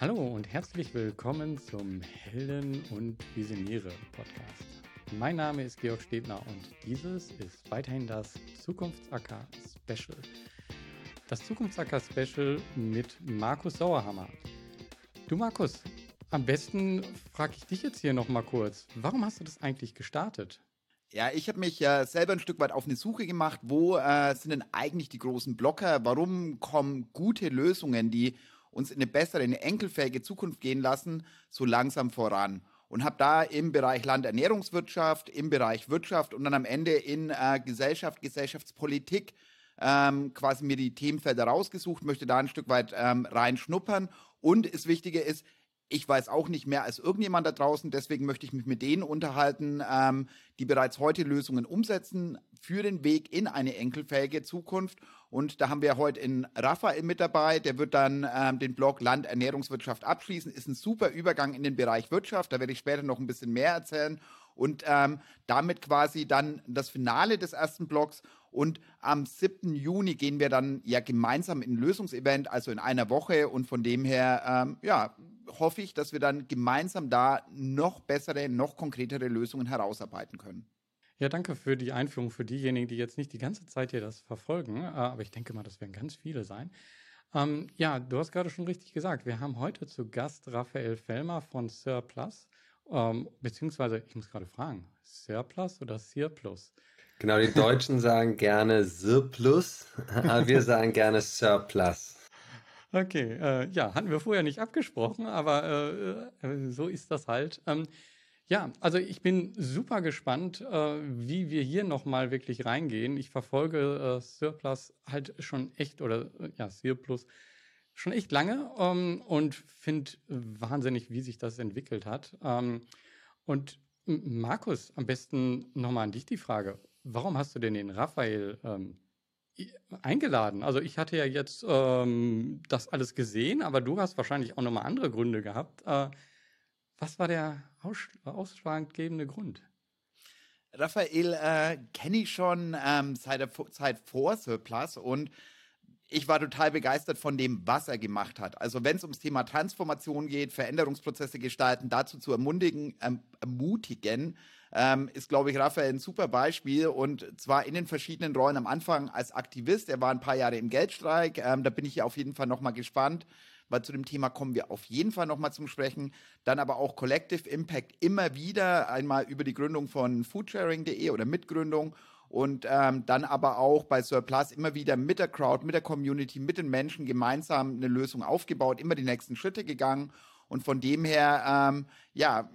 Hallo und herzlich willkommen zum Helden und Visionäre Podcast. Mein Name ist Georg Stebner und dieses ist weiterhin das Zukunftsacker Special. Das Zukunftsacker Special mit Markus Sauerhammer. Du Markus, am besten frage ich dich jetzt hier nochmal kurz. Warum hast du das eigentlich gestartet? Ja, ich habe mich ja selber ein Stück weit auf eine Suche gemacht, wo äh, sind denn eigentlich die großen Blocker? Warum kommen gute Lösungen, die uns in eine bessere, eine enkelfähige Zukunft gehen lassen, so langsam voran? Und habe da im Bereich Landernährungswirtschaft, im Bereich Wirtschaft und dann am Ende in äh, Gesellschaft, Gesellschaftspolitik ähm, quasi mir die Themenfelder rausgesucht, möchte da ein Stück weit ähm, reinschnuppern. Und das Wichtige ist, ich weiß auch nicht mehr als irgendjemand da draußen, deswegen möchte ich mich mit denen unterhalten, ähm, die bereits heute Lösungen umsetzen für den Weg in eine enkelfähige Zukunft. Und da haben wir heute in Raphael mit dabei, der wird dann ähm, den Blog Land Ernährungswirtschaft abschließen. Ist ein super Übergang in den Bereich Wirtschaft, da werde ich später noch ein bisschen mehr erzählen. Und ähm, damit quasi dann das Finale des ersten Blogs und am 7. Juni gehen wir dann ja gemeinsam in ein Lösungsevent, also in einer Woche. Und von dem her, ähm, ja, hoffe ich, dass wir dann gemeinsam da noch bessere, noch konkretere Lösungen herausarbeiten können. Ja, danke für die Einführung für diejenigen, die jetzt nicht die ganze Zeit hier das verfolgen. Äh, aber ich denke mal, das werden ganz viele sein. Ähm, ja, du hast gerade schon richtig gesagt, wir haben heute zu Gast Raphael Fellmer von Surplus. Ähm, beziehungsweise, ich muss gerade fragen, Surplus oder Surplus? Genau, die Deutschen sagen gerne Surplus, aber wir sagen gerne Surplus. Okay, äh, ja, hatten wir vorher nicht abgesprochen, aber äh, äh, so ist das halt. Ähm, ja, also ich bin super gespannt, äh, wie wir hier nochmal wirklich reingehen. Ich verfolge äh, Surplus halt schon echt, oder äh, ja, Surplus schon echt lange ähm, und finde wahnsinnig, wie sich das entwickelt hat. Ähm, und Markus, am besten nochmal an dich die Frage. Warum hast du denn den Raphael ähm, eingeladen. Also ich hatte ja jetzt ähm, das alles gesehen, aber du hast wahrscheinlich auch nochmal andere Gründe gehabt. Äh, was war der aus ausschlaggebende Grund? Raphael äh, kenne ich schon ähm, seit der Zeit vor Surplus und ich war total begeistert von dem, was er gemacht hat. Also wenn es ums Thema Transformation geht, Veränderungsprozesse gestalten, dazu zu ermutigen, ähm, ermutigen ähm, ist, glaube ich, Raphael ein super Beispiel und zwar in den verschiedenen Rollen am Anfang als Aktivist. Er war ein paar Jahre im Geldstreik. Ähm, da bin ich ja auf jeden Fall nochmal gespannt, weil zu dem Thema kommen wir auf jeden Fall nochmal zum Sprechen. Dann aber auch Collective Impact immer wieder, einmal über die Gründung von foodsharing.de oder Mitgründung und ähm, dann aber auch bei Surplus immer wieder mit der Crowd, mit der Community, mit den Menschen gemeinsam eine Lösung aufgebaut, immer die nächsten Schritte gegangen und von dem her, ähm, ja,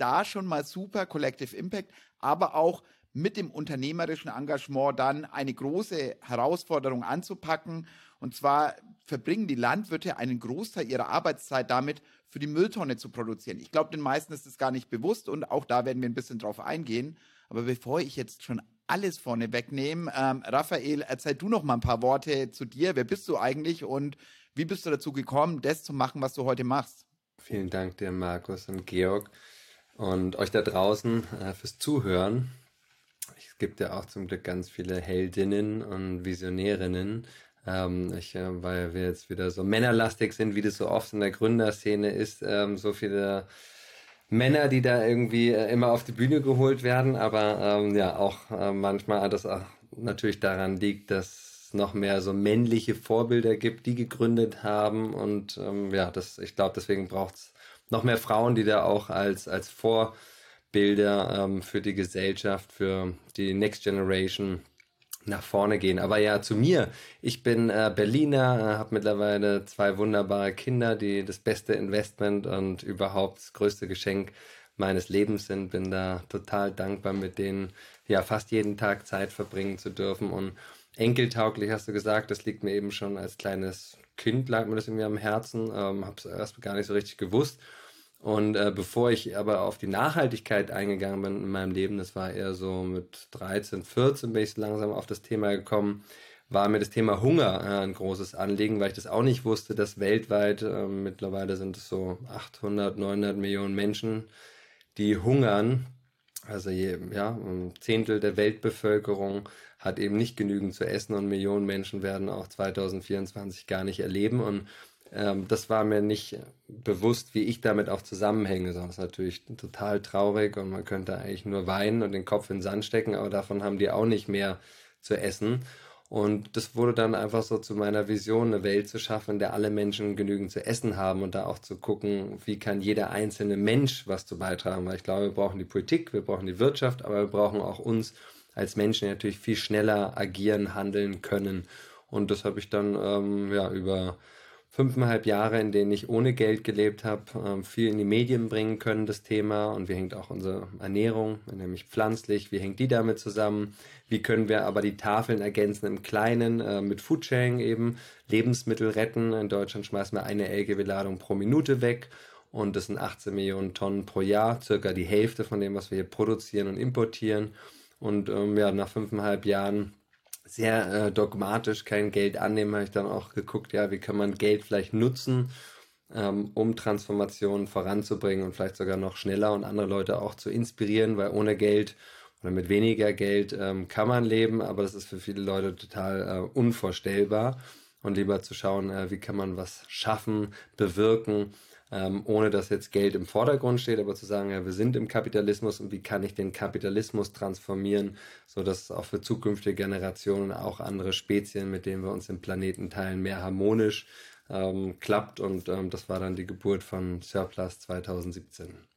da schon mal super Collective Impact, aber auch mit dem unternehmerischen Engagement dann eine große Herausforderung anzupacken. Und zwar verbringen die Landwirte einen Großteil ihrer Arbeitszeit damit, für die Mülltonne zu produzieren. Ich glaube, den meisten ist es gar nicht bewusst und auch da werden wir ein bisschen drauf eingehen. Aber bevor ich jetzt schon alles vorne wegnehme, ähm, Raphael, erzähl du noch mal ein paar Worte zu dir. Wer bist du eigentlich und wie bist du dazu gekommen, das zu machen, was du heute machst? Vielen Dank dir, Markus und Georg und euch da draußen äh, fürs Zuhören. Es gibt ja auch zum Glück ganz viele Heldinnen und Visionärinnen. Ähm, ich, äh, weil wir jetzt wieder so männerlastig sind, wie das so oft in der Gründerszene ist, ähm, so viele Männer, die da irgendwie äh, immer auf die Bühne geholt werden, aber ähm, ja auch äh, manchmal das auch natürlich daran liegt, dass es noch mehr so männliche Vorbilder gibt, die gegründet haben und ähm, ja, das ich glaube, deswegen braucht es noch mehr Frauen, die da auch als, als Vorbilder ähm, für die Gesellschaft, für die Next Generation nach vorne gehen. Aber ja, zu mir. Ich bin äh, Berliner, äh, habe mittlerweile zwei wunderbare Kinder, die das beste Investment und überhaupt das größte Geschenk meines Lebens sind. Bin da total dankbar, mit denen ja fast jeden Tag Zeit verbringen zu dürfen. Und enkeltauglich hast du gesagt, das liegt mir eben schon als kleines Kind, lag mir das irgendwie am Herzen. Ähm, habe es erst gar nicht so richtig gewusst. Und äh, bevor ich aber auf die Nachhaltigkeit eingegangen bin in meinem Leben, das war eher so mit 13, 14 bin ich langsam auf das Thema gekommen, war mir das Thema Hunger äh, ein großes Anliegen, weil ich das auch nicht wusste, dass weltweit äh, mittlerweile sind es so 800, 900 Millionen Menschen, die hungern. Also je, ja, ein Zehntel der Weltbevölkerung hat eben nicht genügend zu essen und Millionen Menschen werden auch 2024 gar nicht erleben. Und ähm, das war mir nicht bewusst, wie ich damit auch zusammenhänge. Ist natürlich total traurig und man könnte eigentlich nur weinen und den Kopf in den Sand stecken, aber davon haben die auch nicht mehr zu essen. Und das wurde dann einfach so zu meiner Vision, eine Welt zu schaffen, in der alle Menschen genügend zu essen haben und da auch zu gucken, wie kann jeder einzelne Mensch was zu beitragen. Weil ich glaube, wir brauchen die Politik, wir brauchen die Wirtschaft, aber wir brauchen auch uns als Menschen, die natürlich viel schneller agieren, handeln können. Und das habe ich dann ähm, ja, über fünfeinhalb Jahre, in denen ich ohne Geld gelebt habe, ähm, viel in die Medien bringen können, das Thema. Und wie hängt auch unsere Ernährung, nämlich pflanzlich, wie hängt die damit zusammen? Wie können wir aber die Tafeln ergänzen im Kleinen äh, mit Foodsharing eben, Lebensmittel retten. In Deutschland schmeißen wir eine LKW-Ladung pro Minute weg. Und das sind 18 Millionen Tonnen pro Jahr, circa die Hälfte von dem, was wir hier produzieren und importieren. Und ähm, ja, nach fünfeinhalb Jahren sehr äh, dogmatisch kein Geld annehmen, habe ich dann auch geguckt, ja, wie kann man Geld vielleicht nutzen, ähm, um Transformationen voranzubringen und vielleicht sogar noch schneller und andere Leute auch zu inspirieren, weil ohne Geld oder mit weniger Geld ähm, kann man leben, aber das ist für viele Leute total äh, unvorstellbar. Und lieber zu schauen, äh, wie kann man was schaffen, bewirken ähm, ohne dass jetzt Geld im Vordergrund steht, aber zu sagen, ja, wir sind im Kapitalismus und wie kann ich den Kapitalismus transformieren, sodass es auch für zukünftige Generationen, auch andere Spezien, mit denen wir uns im Planeten teilen, mehr harmonisch ähm, klappt. Und ähm, das war dann die Geburt von Surplus 2017.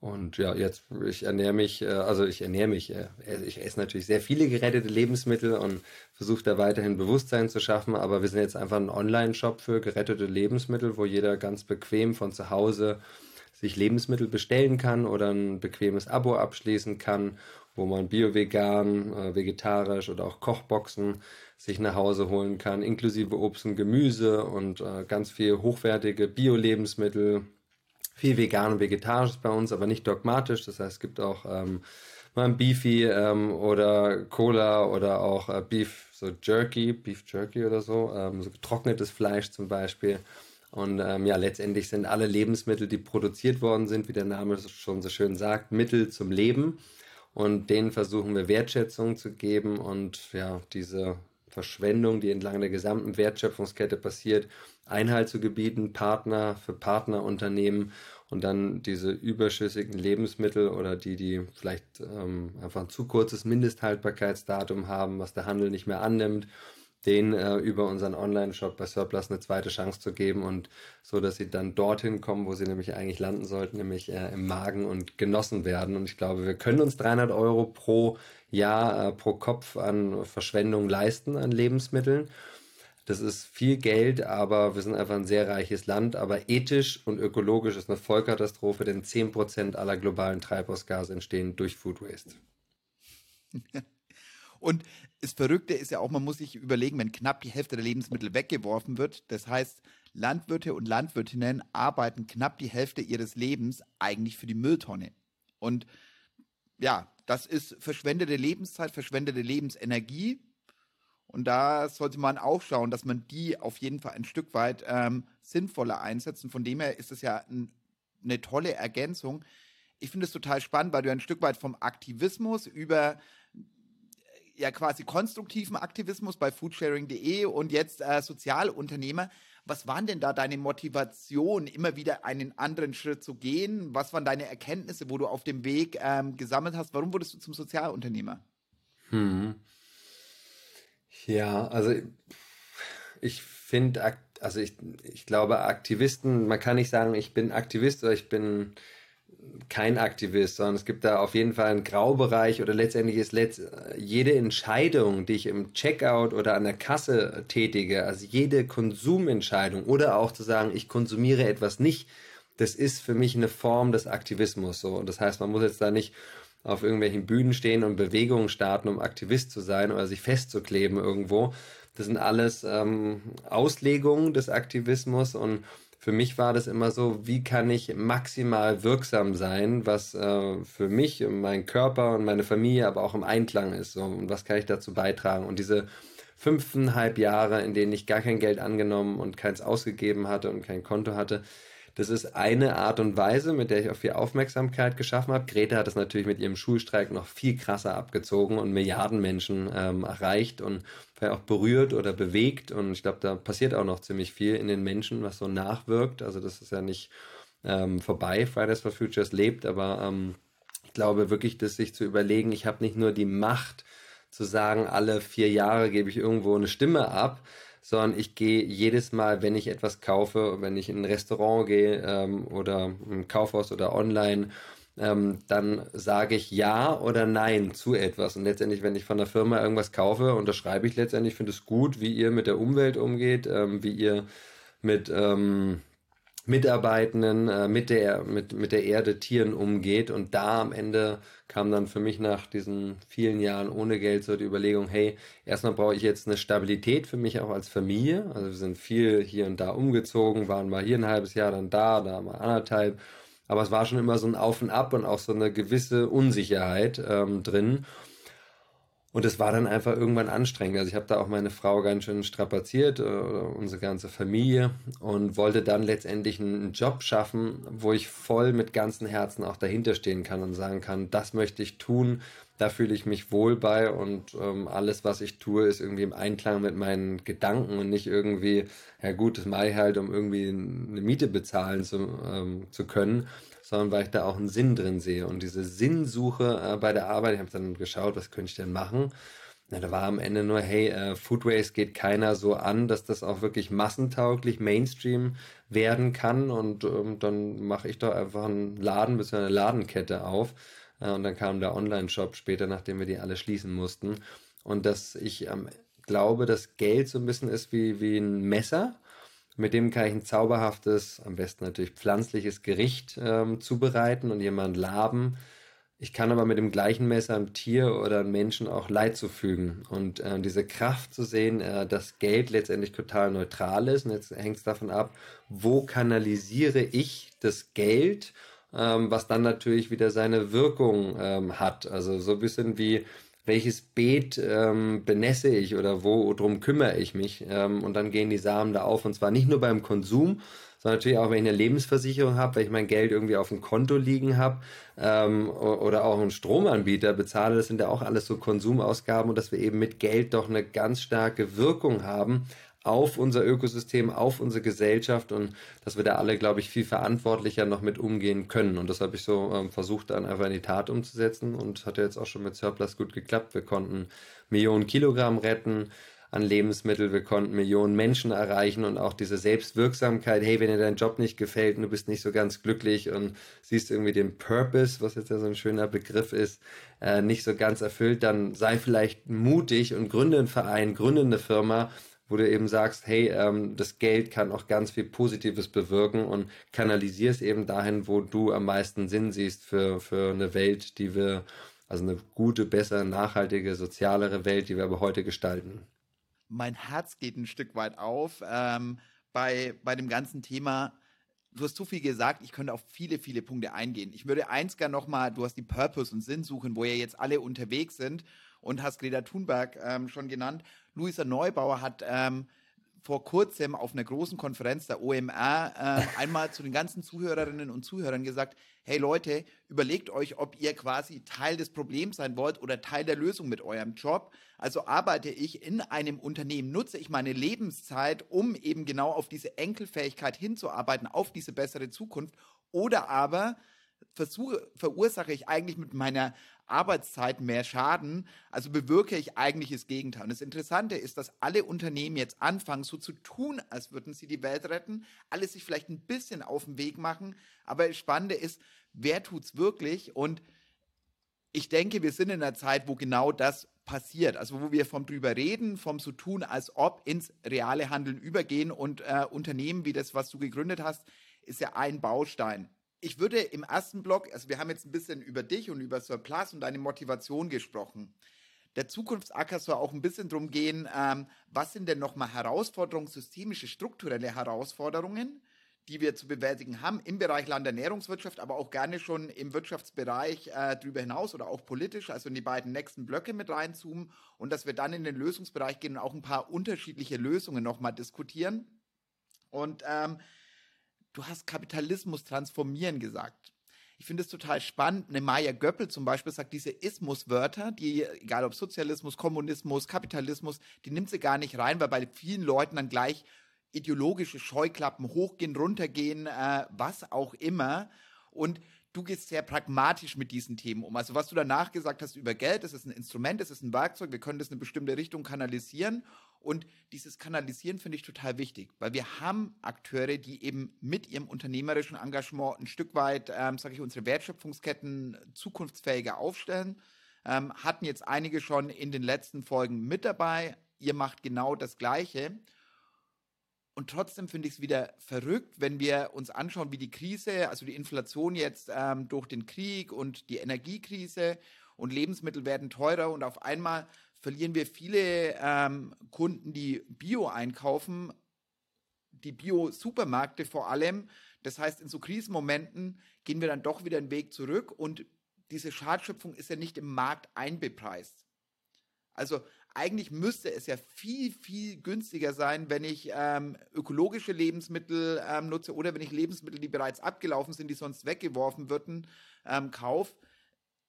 Und ja, jetzt, ich ernähre mich, äh, also ich ernähre mich, äh, ich esse natürlich sehr viele gerettete Lebensmittel und versuche da weiterhin Bewusstsein zu schaffen, aber wir sind jetzt einfach ein Online-Shop für gerettete Lebensmittel, wo jeder ganz bequem von zu Hause sich Lebensmittel bestellen kann oder ein bequemes Abo abschließen kann, wo man bio-vegan, äh, vegetarisch oder auch Kochboxen sich nach Hause holen kann, inklusive Obst und Gemüse und ganz viel hochwertige Bio-Lebensmittel, viel vegan und vegetarisch bei uns, aber nicht dogmatisch. Das heißt, es gibt auch ähm, mal ein Beefy ähm, oder Cola oder auch äh, Beef, so Jerky, Beef Jerky oder so, ähm, so getrocknetes Fleisch zum Beispiel. Und ähm, ja, letztendlich sind alle Lebensmittel, die produziert worden sind, wie der Name schon so schön sagt, Mittel zum Leben. Und denen versuchen wir Wertschätzung zu geben und ja, diese Verschwendung, die entlang der gesamten Wertschöpfungskette passiert, Einhalt zu gebieten, Partner für Partnerunternehmen und dann diese überschüssigen Lebensmittel oder die, die vielleicht ähm, einfach ein zu kurzes Mindesthaltbarkeitsdatum haben, was der Handel nicht mehr annimmt, denen äh, über unseren Online-Shop bei Surplus eine zweite Chance zu geben und so, dass sie dann dorthin kommen, wo sie nämlich eigentlich landen sollten, nämlich äh, im Magen und genossen werden. Und ich glaube, wir können uns 300 Euro pro Jahr, äh, pro Kopf an Verschwendung leisten an Lebensmitteln. Das ist viel Geld, aber wir sind einfach ein sehr reiches Land. Aber ethisch und ökologisch ist eine Vollkatastrophe, denn 10% aller globalen Treibhausgase entstehen durch Food Waste. Und das Verrückte ist ja auch, man muss sich überlegen, wenn knapp die Hälfte der Lebensmittel weggeworfen wird, das heißt, Landwirte und Landwirtinnen arbeiten knapp die Hälfte ihres Lebens eigentlich für die Mülltonne. Und ja, das ist verschwendete Lebenszeit, verschwendete Lebensenergie und da sollte man auch schauen, dass man die auf jeden Fall ein Stück weit ähm, sinnvoller einsetzt. Und von dem her ist es ja ein, eine tolle Ergänzung. Ich finde es total spannend, weil du ein Stück weit vom Aktivismus über äh, ja quasi konstruktiven Aktivismus bei foodsharing.de und jetzt äh, Sozialunternehmer. Was waren denn da deine Motivation, immer wieder einen anderen Schritt zu gehen? Was waren deine Erkenntnisse, wo du auf dem Weg ähm, gesammelt hast? Warum wurdest du zum Sozialunternehmer? Hm. Ja, also ich finde, also ich, ich glaube, Aktivisten, man kann nicht sagen, ich bin Aktivist oder ich bin kein Aktivist, sondern es gibt da auf jeden Fall einen Graubereich oder letztendlich ist letzt, jede Entscheidung, die ich im Checkout oder an der Kasse tätige, also jede Konsumentscheidung oder auch zu sagen, ich konsumiere etwas nicht, das ist für mich eine Form des Aktivismus so. Und das heißt, man muss jetzt da nicht auf irgendwelchen Bühnen stehen und Bewegungen starten, um Aktivist zu sein oder sich festzukleben irgendwo. Das sind alles ähm, Auslegungen des Aktivismus und für mich war das immer so, wie kann ich maximal wirksam sein, was äh, für mich und meinen Körper und meine Familie aber auch im Einklang ist. So, und was kann ich dazu beitragen? Und diese fünfeinhalb Jahre, in denen ich gar kein Geld angenommen und keins ausgegeben hatte und kein Konto hatte, Das ist eine Art und Weise, mit der ich auch viel Aufmerksamkeit geschaffen habe. Greta hat es natürlich mit ihrem Schulstreik noch viel krasser abgezogen und Milliarden Menschen ähm, erreicht und auch berührt oder bewegt. Und ich glaube, da passiert auch noch ziemlich viel in den Menschen, was so nachwirkt. Also das ist ja nicht ähm, vorbei. Fridays for Futures lebt, aber ähm, ich glaube wirklich, dass sich zu überlegen, ich habe nicht nur die Macht zu sagen, alle vier Jahre gebe ich irgendwo eine Stimme ab, sondern ich gehe jedes Mal, wenn ich etwas kaufe, wenn ich in ein Restaurant gehe ähm, oder im Kaufhaus oder online, ähm, dann sage ich ja oder nein zu etwas. Und letztendlich, wenn ich von der Firma irgendwas kaufe, unterschreibe ich letztendlich, finde es gut, wie ihr mit der Umwelt umgeht, ähm, wie ihr mit ähm, Mitarbeitenden, äh, mit, der, mit, mit der Erde, Tieren umgeht. Und da am Ende kam dann für mich nach diesen vielen Jahren ohne Geld so die Überlegung, hey, erstmal brauche ich jetzt eine Stabilität für mich auch als Familie. Also wir sind viel hier und da umgezogen, waren mal hier ein halbes Jahr, dann da, da mal anderthalb. Aber es war schon immer so ein Auf und Ab und auch so eine gewisse Unsicherheit ähm, drin. Und es war dann einfach irgendwann anstrengend. Also ich habe da auch meine Frau ganz schön strapaziert, äh, unsere ganze Familie und wollte dann letztendlich einen Job schaffen, wo ich voll mit ganzem Herzen auch dahinter stehen kann und sagen kann, das möchte ich tun, da fühle ich mich wohl bei und ähm, alles, was ich tue, ist irgendwie im Einklang mit meinen Gedanken und nicht irgendwie, ja gut, das mache ich halt, um irgendwie eine Miete bezahlen zu, ähm, zu können, sondern weil ich da auch einen Sinn drin sehe. Und diese Sinnsuche äh, bei der Arbeit, ich habe dann geschaut, was könnte ich denn machen? Na, da war am Ende nur, hey, äh, Food geht keiner so an, dass das auch wirklich massentauglich Mainstream werden kann. Und ähm, dann mache ich doch einfach einen Laden bis eine Ladenkette auf. Äh, und dann kam der Online-Shop später, nachdem wir die alle schließen mussten. Und dass ich ähm, glaube, dass Geld so ein bisschen ist wie, wie ein Messer mit dem kann ich ein zauberhaftes, am besten natürlich pflanzliches Gericht ähm, zubereiten und jemand laben. Ich kann aber mit dem gleichen Messer einem Tier oder einem Menschen auch Leid zufügen. Und äh, diese Kraft zu sehen, äh, dass Geld letztendlich total neutral ist. Und jetzt hängt es davon ab, wo kanalisiere ich das Geld, ähm, was dann natürlich wieder seine Wirkung ähm, hat. Also so ein bisschen wie welches Beet ähm, benesse ich oder worum kümmere ich mich. Ähm, und dann gehen die Samen da auf. Und zwar nicht nur beim Konsum, sondern natürlich auch, wenn ich eine Lebensversicherung habe, wenn ich mein Geld irgendwie auf dem Konto liegen habe ähm, oder auch einen Stromanbieter bezahle. Das sind ja auch alles so Konsumausgaben und dass wir eben mit Geld doch eine ganz starke Wirkung haben auf unser Ökosystem, auf unsere Gesellschaft und dass wir da alle, glaube ich, viel verantwortlicher noch mit umgehen können. Und das habe ich so ähm, versucht, dann einfach in die Tat umzusetzen und hat ja jetzt auch schon mit Surplus gut geklappt. Wir konnten Millionen Kilogramm retten an Lebensmittel, wir konnten Millionen Menschen erreichen und auch diese Selbstwirksamkeit, hey, wenn dir dein Job nicht gefällt und du bist nicht so ganz glücklich und siehst irgendwie den Purpose, was jetzt ja so ein schöner Begriff ist, äh, nicht so ganz erfüllt, dann sei vielleicht mutig und gründe einen Verein, gründe eine Firma wo du eben sagst, hey, ähm, das Geld kann auch ganz viel Positives bewirken und kanalisier es eben dahin, wo du am meisten Sinn siehst für, für eine Welt, die wir, also eine gute, bessere, nachhaltige, sozialere Welt, die wir aber heute gestalten. Mein Herz geht ein Stück weit auf ähm, bei, bei dem ganzen Thema. Du hast zu viel gesagt, ich könnte auf viele, viele Punkte eingehen. Ich würde eins gerne nochmal, du hast die Purpose und Sinn suchen, wo ja jetzt alle unterwegs sind und hast Greta Thunberg ähm, schon genannt. Luisa Neubauer hat ähm, vor kurzem auf einer großen Konferenz der OMR äh, einmal zu den ganzen Zuhörerinnen und Zuhörern gesagt, hey Leute, überlegt euch, ob ihr quasi Teil des Problems sein wollt oder Teil der Lösung mit eurem Job. Also arbeite ich in einem Unternehmen, nutze ich meine Lebenszeit, um eben genau auf diese Enkelfähigkeit hinzuarbeiten, auf diese bessere Zukunft. Oder aber versuche, verursache ich eigentlich mit meiner Arbeitszeit mehr Schaden, also bewirke ich eigentlich das Gegenteil. Und das Interessante ist, dass alle Unternehmen jetzt anfangen, so zu tun, als würden sie die Welt retten, alle sich vielleicht ein bisschen auf den Weg machen, aber das Spannende ist, wer tut's wirklich? Und ich denke, wir sind in einer Zeit, wo genau das passiert. Also wo wir vom drüber reden, vom so tun, als ob ins reale Handeln übergehen und äh, Unternehmen wie das, was du gegründet hast, ist ja ein Baustein ich würde im ersten Block, also wir haben jetzt ein bisschen über dich und über Surplus und deine Motivation gesprochen. Der Zukunftsacker soll auch ein bisschen darum gehen, ähm, was sind denn nochmal Herausforderungen, systemische, strukturelle Herausforderungen, die wir zu bewältigen haben im Bereich Landernährungswirtschaft, aber auch gerne schon im Wirtschaftsbereich äh, darüber hinaus oder auch politisch, also in die beiden nächsten Blöcke mit reinzoomen und dass wir dann in den Lösungsbereich gehen und auch ein paar unterschiedliche Lösungen nochmal diskutieren. Und ähm, du hast Kapitalismus transformieren gesagt. Ich finde es total spannend. Eine Maya Göppel zum Beispiel sagt diese Ismus-Wörter, die, egal ob Sozialismus, Kommunismus, Kapitalismus, die nimmt sie gar nicht rein, weil bei vielen Leuten dann gleich ideologische Scheuklappen hochgehen, runtergehen, äh, was auch immer. Und du gehst sehr pragmatisch mit diesen Themen um. Also was du danach gesagt hast über Geld, das ist ein Instrument, das ist ein Werkzeug, wir können das in eine bestimmte Richtung kanalisieren. Und dieses Kanalisieren finde ich total wichtig, weil wir haben Akteure, die eben mit ihrem unternehmerischen Engagement ein Stück weit, ähm, sage ich, unsere Wertschöpfungsketten zukunftsfähiger aufstellen. Ähm, hatten jetzt einige schon in den letzten Folgen mit dabei. Ihr macht genau das Gleiche. Und trotzdem finde ich es wieder verrückt, wenn wir uns anschauen, wie die Krise, also die Inflation jetzt ähm, durch den Krieg und die Energiekrise und Lebensmittel werden teurer und auf einmal verlieren wir viele ähm, Kunden, die Bio einkaufen, die Bio-Supermärkte vor allem. Das heißt, in so Krisenmomenten gehen wir dann doch wieder einen Weg zurück und diese Schadschöpfung ist ja nicht im Markt einbepreist. Also eigentlich müsste es ja viel, viel günstiger sein, wenn ich ähm, ökologische Lebensmittel ähm, nutze oder wenn ich Lebensmittel, die bereits abgelaufen sind, die sonst weggeworfen würden, ähm, kaufe.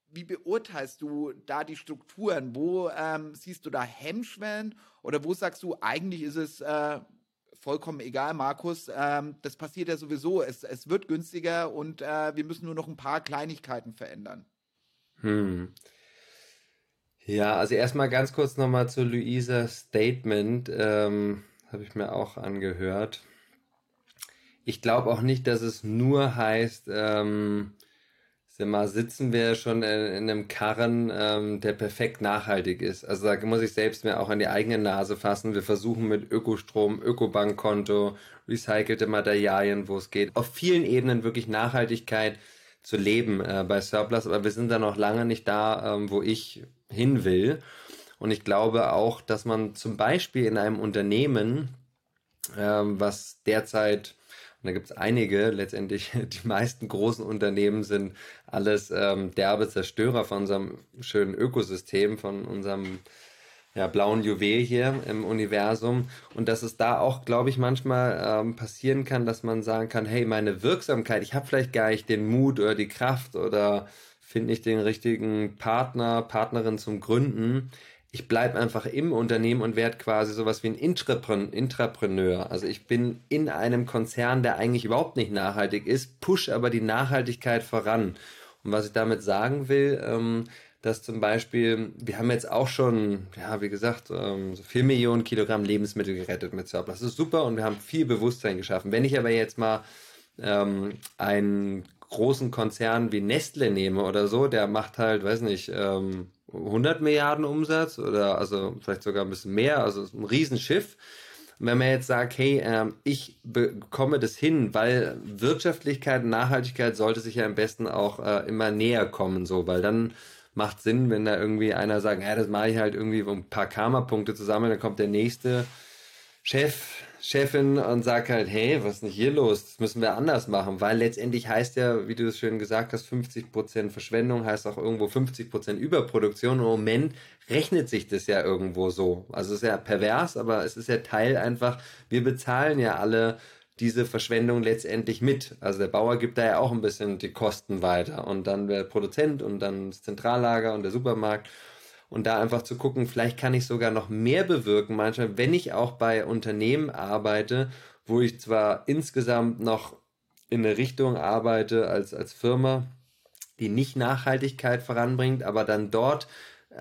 Wie beurteilst du da die Strukturen? Wo ähm, siehst du da Hemmschwellen oder wo sagst du, eigentlich ist es äh, vollkommen egal, Markus, ähm, das passiert ja sowieso, es, es wird günstiger und äh, wir müssen nur noch ein paar Kleinigkeiten verändern. Hm. Ja, also erstmal ganz kurz nochmal zu Luisas Statement. Ähm, Habe ich mir auch angehört. Ich glaube auch nicht, dass es nur heißt, ähm, mal, sitzen wir schon in, in einem Karren, ähm, der perfekt nachhaltig ist. Also da muss ich selbst mir auch an die eigene Nase fassen. Wir versuchen mit Ökostrom, Ökobankkonto, recycelte Materialien, wo es geht, auf vielen Ebenen wirklich Nachhaltigkeit zu leben äh, bei Surplus, aber wir sind da noch lange nicht da, ähm, wo ich hin will. Und ich glaube auch, dass man zum Beispiel in einem Unternehmen, ähm, was derzeit, und da gibt es einige, letztendlich die meisten großen Unternehmen sind alles ähm, derbe Zerstörer von unserem schönen Ökosystem, von unserem ja, blauen Juwel hier im Universum und dass es da auch, glaube ich, manchmal ähm, passieren kann, dass man sagen kann, hey, meine Wirksamkeit, ich habe vielleicht gar nicht den Mut oder die Kraft oder finde nicht den richtigen Partner, Partnerin zum Gründen. Ich bleibe einfach im Unternehmen und werde quasi sowas wie ein Intrapreneur. Also ich bin in einem Konzern, der eigentlich überhaupt nicht nachhaltig ist, push aber die Nachhaltigkeit voran. Und was ich damit sagen will, ähm, dass zum Beispiel, wir haben jetzt auch schon, ja, wie gesagt, ähm, so 4 Millionen Kilogramm Lebensmittel gerettet mit Surplus. Das ist super und wir haben viel Bewusstsein geschaffen. Wenn ich aber jetzt mal ähm, einen großen Konzern wie Nestle nehme oder so, der macht halt, weiß nicht, ähm, 100 Milliarden Umsatz oder also vielleicht sogar ein bisschen mehr, also ein Riesenschiff. wenn man jetzt sagt, hey, ähm, ich bekomme das hin, weil Wirtschaftlichkeit und Nachhaltigkeit sollte sich ja am besten auch äh, immer näher kommen, so, weil dann macht Sinn, wenn da irgendwie einer sagt, ja, das mache ich halt irgendwie um ein paar Karma-Punkte zusammen, dann kommt der nächste Chef, Chefin und sagt halt, hey, was ist denn hier los? Das müssen wir anders machen, weil letztendlich heißt ja, wie du es schön gesagt hast, 50% Verschwendung heißt auch irgendwo 50% Überproduktion. Im Moment rechnet sich das ja irgendwo so. Also es ist ja pervers, aber es ist ja Teil einfach, wir bezahlen ja alle diese Verschwendung letztendlich mit. Also der Bauer gibt da ja auch ein bisschen die Kosten weiter und dann der Produzent und dann das Zentrallager und der Supermarkt und da einfach zu gucken, vielleicht kann ich sogar noch mehr bewirken, manchmal, wenn ich auch bei Unternehmen arbeite, wo ich zwar insgesamt noch in eine Richtung arbeite als, als Firma, die nicht Nachhaltigkeit voranbringt, aber dann dort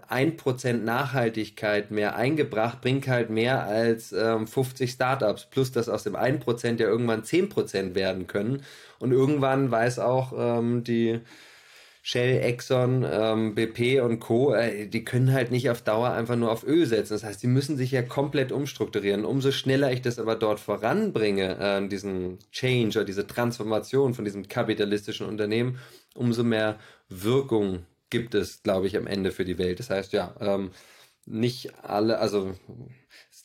ein Prozent Nachhaltigkeit mehr eingebracht, bringt halt mehr als ähm, 50 Startups, plus dass aus dem ein Prozent ja irgendwann 10 Prozent werden können. Und irgendwann weiß auch ähm, die Shell, Exxon, ähm, BP und Co., äh, die können halt nicht auf Dauer einfach nur auf Öl setzen. Das heißt, die müssen sich ja komplett umstrukturieren. Umso schneller ich das aber dort voranbringe, äh, diesen Change oder diese Transformation von diesem kapitalistischen Unternehmen, umso mehr Wirkung gibt es, glaube ich, am Ende für die Welt. Das heißt, ja, ähm, nicht alle, also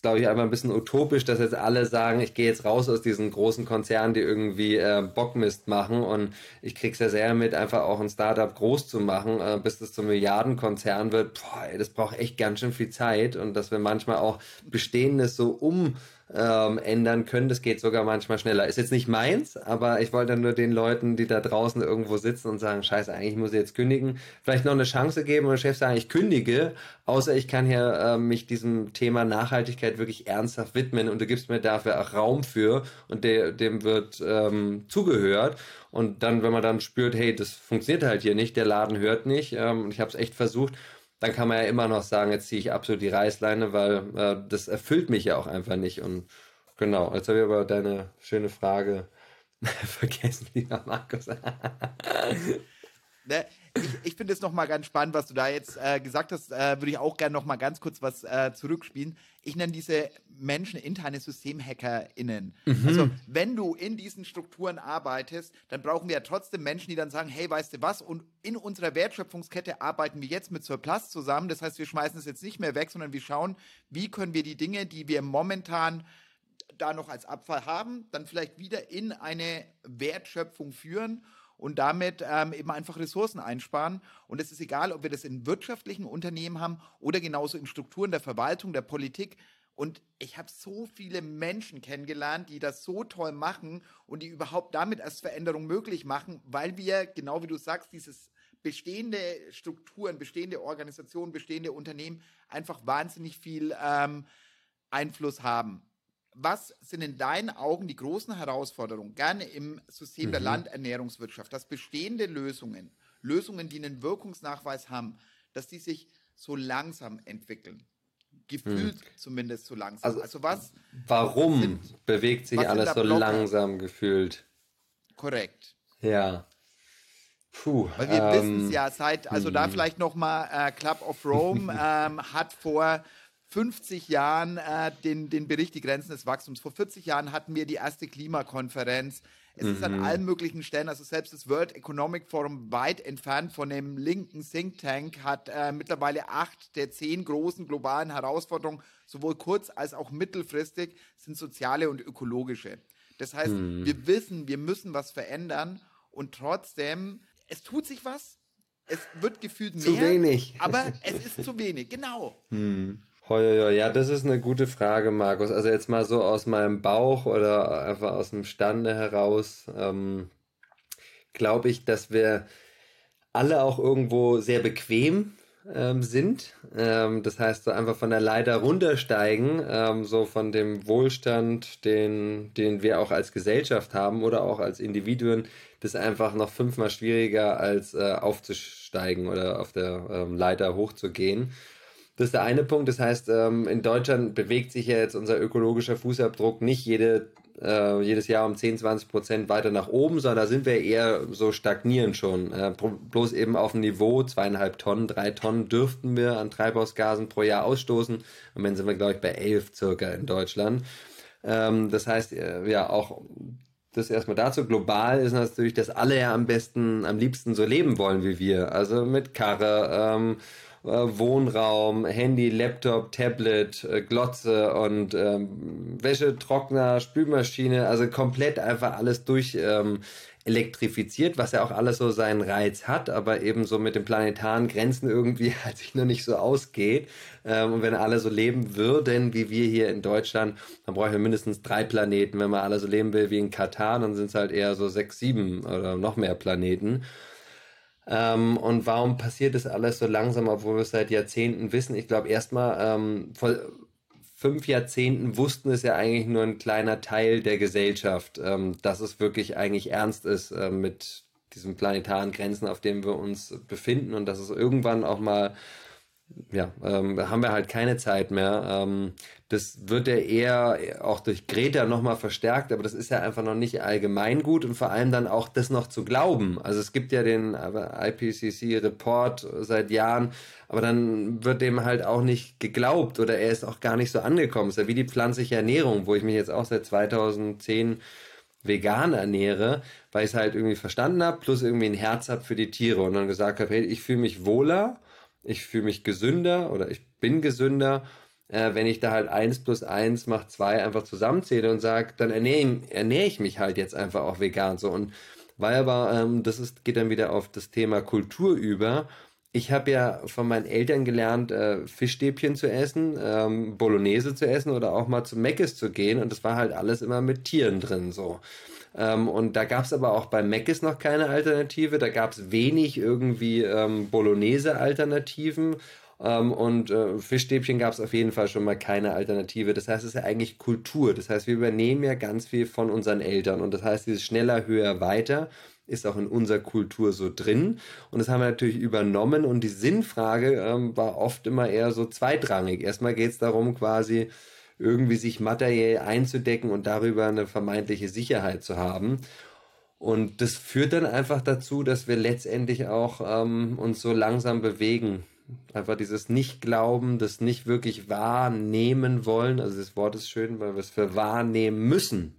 ist, glaube ich, einfach ein bisschen utopisch, dass jetzt alle sagen, ich gehe jetzt raus aus diesen großen Konzernen, die irgendwie äh, Bockmist machen und ich krieg's ja sehr mit, einfach auch ein Startup groß zu machen, äh, bis das zum Milliardenkonzern wird. Boah, ey, das braucht echt ganz schön viel Zeit und dass wir manchmal auch Bestehendes so um ähm, ändern können. Das geht sogar manchmal schneller. Ist jetzt nicht meins, aber ich wollte nur den Leuten, die da draußen irgendwo sitzen und sagen, scheiße, eigentlich muss ich jetzt kündigen, vielleicht noch eine Chance geben und der Chef sagen, ich kündige, außer ich kann hier äh, mich diesem Thema Nachhaltigkeit wirklich ernsthaft widmen und du gibst mir dafür auch Raum für und de dem wird ähm, zugehört. Und dann, wenn man dann spürt, hey, das funktioniert halt hier nicht, der Laden hört nicht ähm, ich habe es echt versucht, dann kann man ja immer noch sagen, jetzt ziehe ich absolut die Reißleine, weil äh, das erfüllt mich ja auch einfach nicht. Und genau, jetzt habe ich aber deine schöne Frage vergessen, lieber Markus. ne, ich, ich finde es nochmal ganz spannend, was du da jetzt äh, gesagt hast. Äh, Würde ich auch gerne nochmal ganz kurz was äh, zurückspielen. Ich nenne diese Menschen interne SystemhackerInnen. Mhm. Also, wenn du in diesen Strukturen arbeitest, dann brauchen wir ja trotzdem Menschen, die dann sagen: Hey, weißt du was? Und in unserer Wertschöpfungskette arbeiten wir jetzt mit Surplus zusammen. Das heißt, wir schmeißen es jetzt nicht mehr weg, sondern wir schauen, wie können wir die Dinge, die wir momentan da noch als Abfall haben, dann vielleicht wieder in eine Wertschöpfung führen und damit ähm, eben einfach Ressourcen einsparen. Und es ist egal, ob wir das in wirtschaftlichen Unternehmen haben oder genauso in Strukturen der Verwaltung, der Politik. Und ich habe so viele Menschen kennengelernt, die das so toll machen und die überhaupt damit erst Veränderung möglich machen, weil wir, genau wie du sagst, dieses bestehende Strukturen, bestehende Organisationen, bestehende Unternehmen einfach wahnsinnig viel ähm, Einfluss haben was sind in deinen Augen die großen Herausforderungen, gerne im System mhm. der Landernährungswirtschaft, dass bestehende Lösungen, Lösungen, die einen Wirkungsnachweis haben, dass die sich so langsam entwickeln? Gefühlt hm. zumindest so langsam. Also, also was? Warum sind, bewegt sich alles so langsam gefühlt? Korrekt. Ja. Puh, Weil wir ähm, wissen es ja seit, also hm. da vielleicht nochmal, äh, Club of Rome ähm, hat vor 50 Jahren äh, den, den Bericht Die Grenzen des Wachstums. Vor 40 Jahren hatten wir die erste Klimakonferenz. Es mhm. ist an mhm. allen möglichen Stellen, also selbst das World Economic Forum weit entfernt von dem linken Think Tank hat äh, mittlerweile acht der zehn großen globalen Herausforderungen, sowohl kurz- als auch mittelfristig, sind soziale und ökologische. Das heißt, mhm. wir wissen, wir müssen was verändern und trotzdem, es tut sich was. Es wird gefühlt mehr. Zu wenig. Aber es ist zu wenig, genau. Mhm. Ja, das ist eine gute Frage, Markus. Also jetzt mal so aus meinem Bauch oder einfach aus dem Stande heraus, ähm, glaube ich, dass wir alle auch irgendwo sehr bequem ähm, sind. Ähm, das heißt, so einfach von der Leiter runtersteigen, ähm, so von dem Wohlstand, den, den wir auch als Gesellschaft haben oder auch als Individuen, das ist einfach noch fünfmal schwieriger als äh, aufzusteigen oder auf der ähm, Leiter hochzugehen. Das ist der eine Punkt. Das heißt, ähm, in Deutschland bewegt sich ja jetzt unser ökologischer Fußabdruck nicht jede, äh, jedes Jahr um 10, 20 Prozent weiter nach oben, sondern da sind wir eher so stagnierend schon. Äh, bloß eben auf dem Niveau zweieinhalb Tonnen, drei Tonnen dürften wir an Treibhausgasen pro Jahr ausstoßen. Und Moment sind wir, glaube ich, bei elf circa in Deutschland. Ähm, das heißt, äh, ja, auch das erstmal dazu. Global ist natürlich, dass alle ja am besten, am liebsten so leben wollen wie wir. Also mit Karre, ähm, äh, Wohnraum, Handy, Laptop, Tablet, äh, Glotze und ähm, Wäschetrockner, Spülmaschine, also komplett einfach alles durch ähm, elektrifiziert, was ja auch alles so seinen Reiz hat, aber eben so mit den planetaren Grenzen irgendwie halt sich noch nicht so ausgeht. Ähm, und wenn alle so leben würden, wie wir hier in Deutschland, dann brauchen wir mindestens drei Planeten. Wenn man alle so leben will wie in Katar, dann sind es halt eher so sechs, sieben oder noch mehr Planeten. Ähm, und warum passiert das alles so langsam, obwohl wir es seit Jahrzehnten wissen? Ich glaube, erstmal ähm, fünf Jahrzehnten wussten es ja eigentlich nur ein kleiner Teil der Gesellschaft, ähm, dass es wirklich eigentlich ernst ist äh, mit diesen planetaren Grenzen, auf denen wir uns befinden und dass es irgendwann auch mal ja, ähm, haben wir halt keine Zeit mehr. Ähm, das wird ja eher auch durch Greta nochmal verstärkt, aber das ist ja einfach noch nicht allgemein gut und vor allem dann auch das noch zu glauben. Also es gibt ja den IPCC-Report seit Jahren, aber dann wird dem halt auch nicht geglaubt oder er ist auch gar nicht so angekommen. Es ist ja wie die pflanzliche Ernährung, wo ich mich jetzt auch seit 2010 vegan ernähre, weil ich es halt irgendwie verstanden habe, plus irgendwie ein Herz habe für die Tiere und dann gesagt habe, hey, ich fühle mich wohler ich fühle mich gesünder oder ich bin gesünder, äh, wenn ich da halt eins plus eins macht zwei einfach zusammenzähle und sage, dann ernähre, ernähre ich mich halt jetzt einfach auch vegan so und weil aber ähm, das ist, geht dann wieder auf das Thema Kultur über, ich habe ja von meinen Eltern gelernt, äh, Fischstäbchen zu essen, ähm, Bolognese zu essen oder auch mal zu Meckes zu gehen. Und das war halt alles immer mit Tieren drin so. Ähm, und da gab es aber auch bei Meckes noch keine Alternative. Da gab es wenig irgendwie ähm, Bolognese-Alternativen. Ähm, und äh, Fischstäbchen gab es auf jeden Fall schon mal keine Alternative. Das heißt, es ist ja eigentlich Kultur. Das heißt, wir übernehmen ja ganz viel von unseren Eltern. Und das heißt, dieses schneller, höher, weiter ist auch in unserer Kultur so drin. Und das haben wir natürlich übernommen. Und die Sinnfrage ähm, war oft immer eher so zweitrangig. Erstmal geht es darum, quasi irgendwie sich materiell einzudecken und darüber eine vermeintliche Sicherheit zu haben. Und das führt dann einfach dazu, dass wir letztendlich auch ähm, uns so langsam bewegen. Einfach dieses Nicht-Glauben, das nicht wirklich wahrnehmen wollen. Also das Wort ist schön, weil wir es für wahrnehmen müssen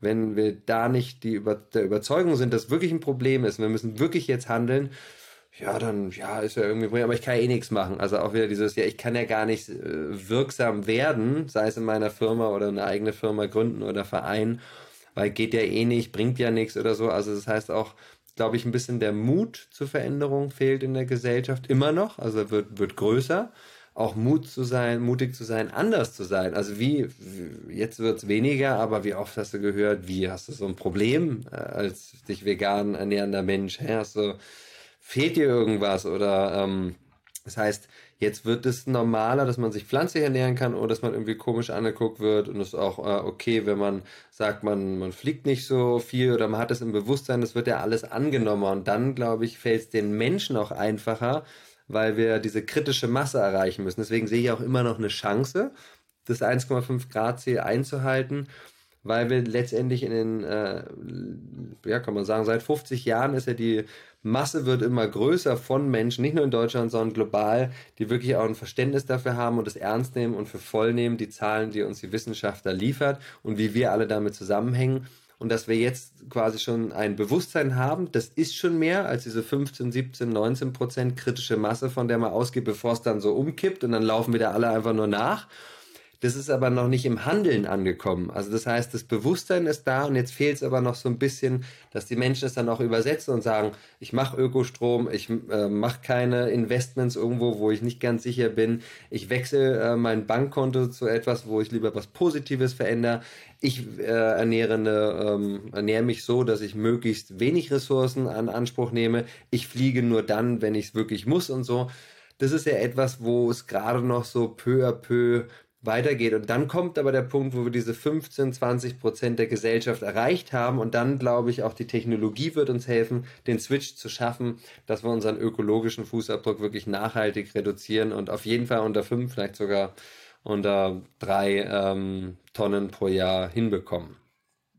wenn wir da nicht die über, der Überzeugung sind, dass wirklich ein Problem ist, wir müssen wirklich jetzt handeln, ja, dann, ja, ist ja irgendwie, Problem, aber ich kann ja eh nichts machen. Also auch wieder dieses, ja, ich kann ja gar nicht äh, wirksam werden, sei es in meiner Firma oder eine eigene Firma gründen oder Verein, weil geht ja eh nicht, bringt ja nichts oder so. Also das heißt auch, glaube ich, ein bisschen der Mut zur Veränderung fehlt in der Gesellschaft immer noch, also wird, wird größer auch Mut zu sein, mutig zu sein, anders zu sein. Also wie, jetzt wird's weniger, aber wie oft hast du gehört, wie hast du so ein Problem äh, als dich vegan ernährender Mensch? Hast du, fehlt dir irgendwas? Oder ähm, das heißt, jetzt wird es normaler, dass man sich pflanzlich ernähren kann oder dass man irgendwie komisch angeguckt wird und es ist auch äh, okay, wenn man sagt, man, man fliegt nicht so viel oder man hat es im Bewusstsein, das wird ja alles angenommen und dann, glaube ich, fällt es den Menschen auch einfacher, weil wir diese kritische Masse erreichen müssen. Deswegen sehe ich auch immer noch eine Chance, das 1,5 Grad Ziel einzuhalten, weil wir letztendlich in den, äh, ja, kann man sagen, seit 50 Jahren ist ja die Masse wird immer größer von Menschen, nicht nur in Deutschland, sondern global, die wirklich auch ein Verständnis dafür haben und es ernst nehmen und für voll nehmen, die Zahlen, die uns die Wissenschaftler liefert und wie wir alle damit zusammenhängen und dass wir jetzt quasi schon ein Bewusstsein haben, das ist schon mehr als diese 15, 17, 19 Prozent kritische Masse, von der man ausgeht, bevor es dann so umkippt und dann laufen wieder alle einfach nur nach. Das ist aber noch nicht im Handeln angekommen. Also das heißt, das Bewusstsein ist da und jetzt fehlt es aber noch so ein bisschen, dass die Menschen es dann auch übersetzen und sagen, ich mache Ökostrom, ich äh, mache keine Investments irgendwo, wo ich nicht ganz sicher bin. Ich wechsle äh, mein Bankkonto zu etwas, wo ich lieber was Positives verändere. Ich äh, ernähre, eine, ähm, ernähre mich so, dass ich möglichst wenig Ressourcen an Anspruch nehme. Ich fliege nur dann, wenn ich es wirklich muss und so. Das ist ja etwas, wo es gerade noch so peu à peu weitergeht. Und dann kommt aber der Punkt, wo wir diese 15, 20 Prozent der Gesellschaft erreicht haben. Und dann glaube ich, auch die Technologie wird uns helfen, den Switch zu schaffen, dass wir unseren ökologischen Fußabdruck wirklich nachhaltig reduzieren und auf jeden Fall unter fünf, vielleicht sogar unter drei ähm, Tonnen pro Jahr hinbekommen.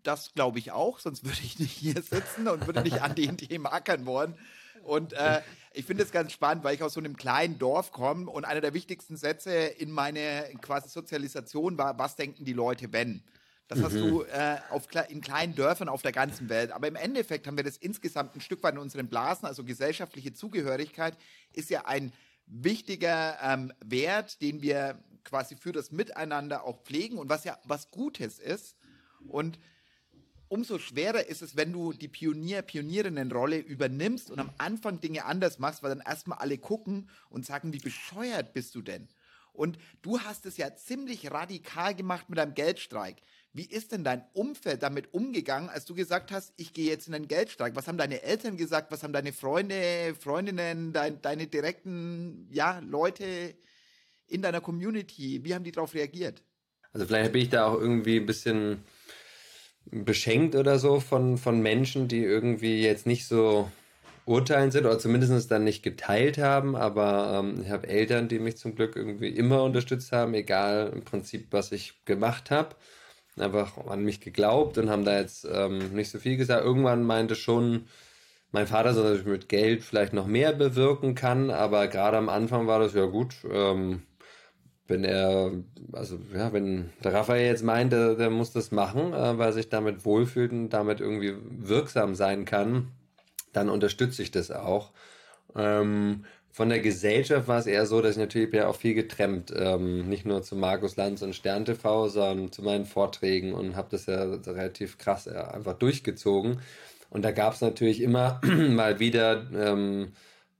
Das glaube ich auch, sonst würde ich nicht hier sitzen und würde nicht an den Themen ackern wollen. Und äh, ich finde es ganz spannend, weil ich aus so einem kleinen Dorf komme und einer der wichtigsten Sätze in meiner quasi Sozialisation war, was denken die Leute, wenn? Das mhm. hast du äh, auf, in kleinen Dörfern auf der ganzen Welt. Aber im Endeffekt haben wir das insgesamt ein Stück weit in unseren Blasen. Also gesellschaftliche Zugehörigkeit ist ja ein wichtiger ähm, Wert, den wir quasi für das Miteinander auch pflegen und was ja was Gutes ist. Und umso schwerer ist es, wenn du die Pionier, Pionierinnenrolle übernimmst und am Anfang Dinge anders machst, weil dann erstmal alle gucken und sagen, wie bescheuert bist du denn? Und du hast es ja ziemlich radikal gemacht mit deinem Geldstreik. Wie ist denn dein Umfeld damit umgegangen, als du gesagt hast, ich gehe jetzt in einen Geldstreik? Was haben deine Eltern gesagt? Was haben deine Freunde, Freundinnen, dein, deine direkten, ja, Leute in deiner Community? Wie haben die darauf reagiert? Also vielleicht bin ich da auch irgendwie ein bisschen beschenkt oder so von, von Menschen, die irgendwie jetzt nicht so urteilen sind oder zumindest dann nicht geteilt haben, aber ähm, ich habe Eltern, die mich zum Glück irgendwie immer unterstützt haben, egal im Prinzip, was ich gemacht habe. Einfach an mich geglaubt und haben da jetzt ähm, nicht so viel gesagt. Irgendwann meinte schon mein Vater, dass ich mit Geld vielleicht noch mehr bewirken kann, aber gerade am Anfang war das ja gut. Ähm, wenn er, also ja, wenn der Raphael jetzt meint, der, der muss das machen, äh, weil er sich damit wohlfühlt und damit irgendwie wirksam sein kann, dann unterstütze ich das auch. Ähm, von der Gesellschaft war es eher so, dass ich natürlich ja auch viel getrennt, ähm, nicht nur zu Markus Lanz und Stern TV, sondern zu meinen Vorträgen und habe das ja relativ krass einfach durchgezogen. Und da gab es natürlich immer mal wieder ähm,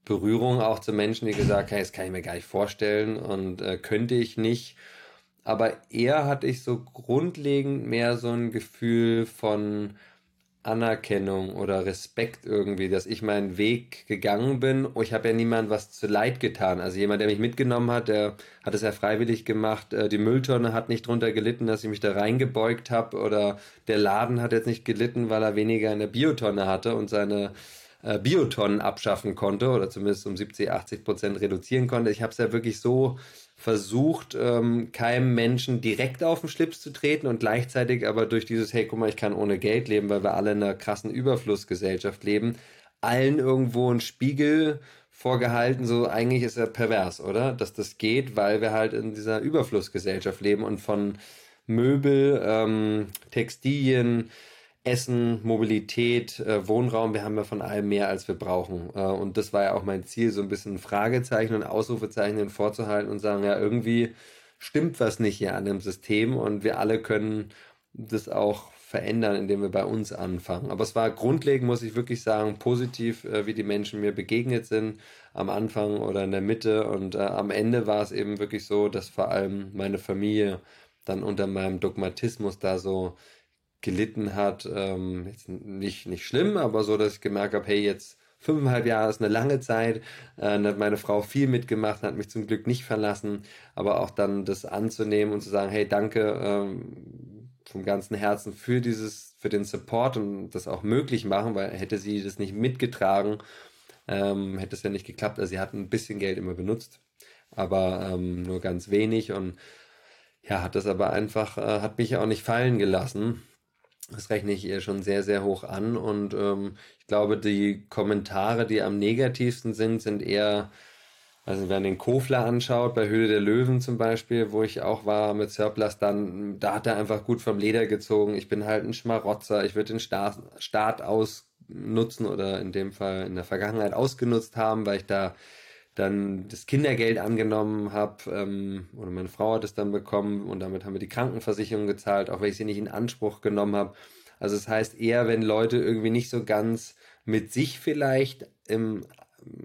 Berührung auch zu Menschen, die gesagt haben, das kann ich mir gar nicht vorstellen und äh, könnte ich nicht. Aber eher hatte ich so grundlegend mehr so ein Gefühl von Anerkennung oder Respekt irgendwie, dass ich meinen Weg gegangen bin. Oh, ich habe ja niemand was zu leid getan. Also jemand, der mich mitgenommen hat, der hat es ja freiwillig gemacht. Äh, die Mülltonne hat nicht drunter gelitten, dass ich mich da reingebeugt habe. Oder der Laden hat jetzt nicht gelitten, weil er weniger in der Biotonne hatte und seine äh, Biotonnen abschaffen konnte oder zumindest um 70, 80 Prozent reduzieren konnte. Ich habe es ja wirklich so versucht, ähm, keinem Menschen direkt auf den Schlips zu treten und gleichzeitig aber durch dieses, hey, guck mal, ich kann ohne Geld leben, weil wir alle in einer krassen Überflussgesellschaft leben, allen irgendwo einen Spiegel vorgehalten, so eigentlich ist er pervers, oder? Dass das geht, weil wir halt in dieser Überflussgesellschaft leben und von Möbel, ähm, Textilien, Essen, Mobilität, äh, Wohnraum, wir haben ja von allem mehr, als wir brauchen. Äh, und das war ja auch mein Ziel, so ein bisschen Fragezeichen und Ausrufezeichen vorzuhalten und sagen, ja, irgendwie stimmt was nicht hier an dem System und wir alle können das auch verändern, indem wir bei uns anfangen. Aber es war grundlegend, muss ich wirklich sagen, positiv, äh, wie die Menschen mir begegnet sind, am Anfang oder in der Mitte. Und am Ende war es eben wirklich so, dass vor allem meine Familie dann unter meinem Dogmatismus da so gelitten hat. Ähm, jetzt nicht, nicht schlimm, aber so, dass ich gemerkt habe, hey, jetzt fünfeinhalb Jahre ist eine lange Zeit. Äh, dann hat meine Frau viel mitgemacht, hat mich zum Glück nicht verlassen, aber auch dann das anzunehmen und zu sagen, hey, danke ähm, vom ganzen Herzen für dieses, für den Support und das auch möglich machen, weil hätte sie das nicht mitgetragen, ähm, hätte es ja nicht geklappt. Also sie hat ein bisschen Geld immer benutzt, aber ähm, nur ganz wenig und ja, hat das aber einfach, äh, hat mich auch nicht fallen gelassen. Das rechne ich ihr schon sehr, sehr hoch an. Und ähm, ich glaube, die Kommentare, die am negativsten sind, sind eher, also wenn man den Kofler anschaut, bei Höhle der Löwen zum Beispiel, wo ich auch war mit Surplus, dann, da hat er einfach gut vom Leder gezogen. Ich bin halt ein Schmarotzer, ich würde den Staat, Staat ausnutzen oder in dem Fall in der Vergangenheit ausgenutzt haben, weil ich da dann das Kindergeld angenommen habe ähm, oder meine Frau hat es dann bekommen und damit haben wir die Krankenversicherung gezahlt, auch wenn ich sie nicht in Anspruch genommen habe. Also das heißt eher, wenn Leute irgendwie nicht so ganz mit sich vielleicht im,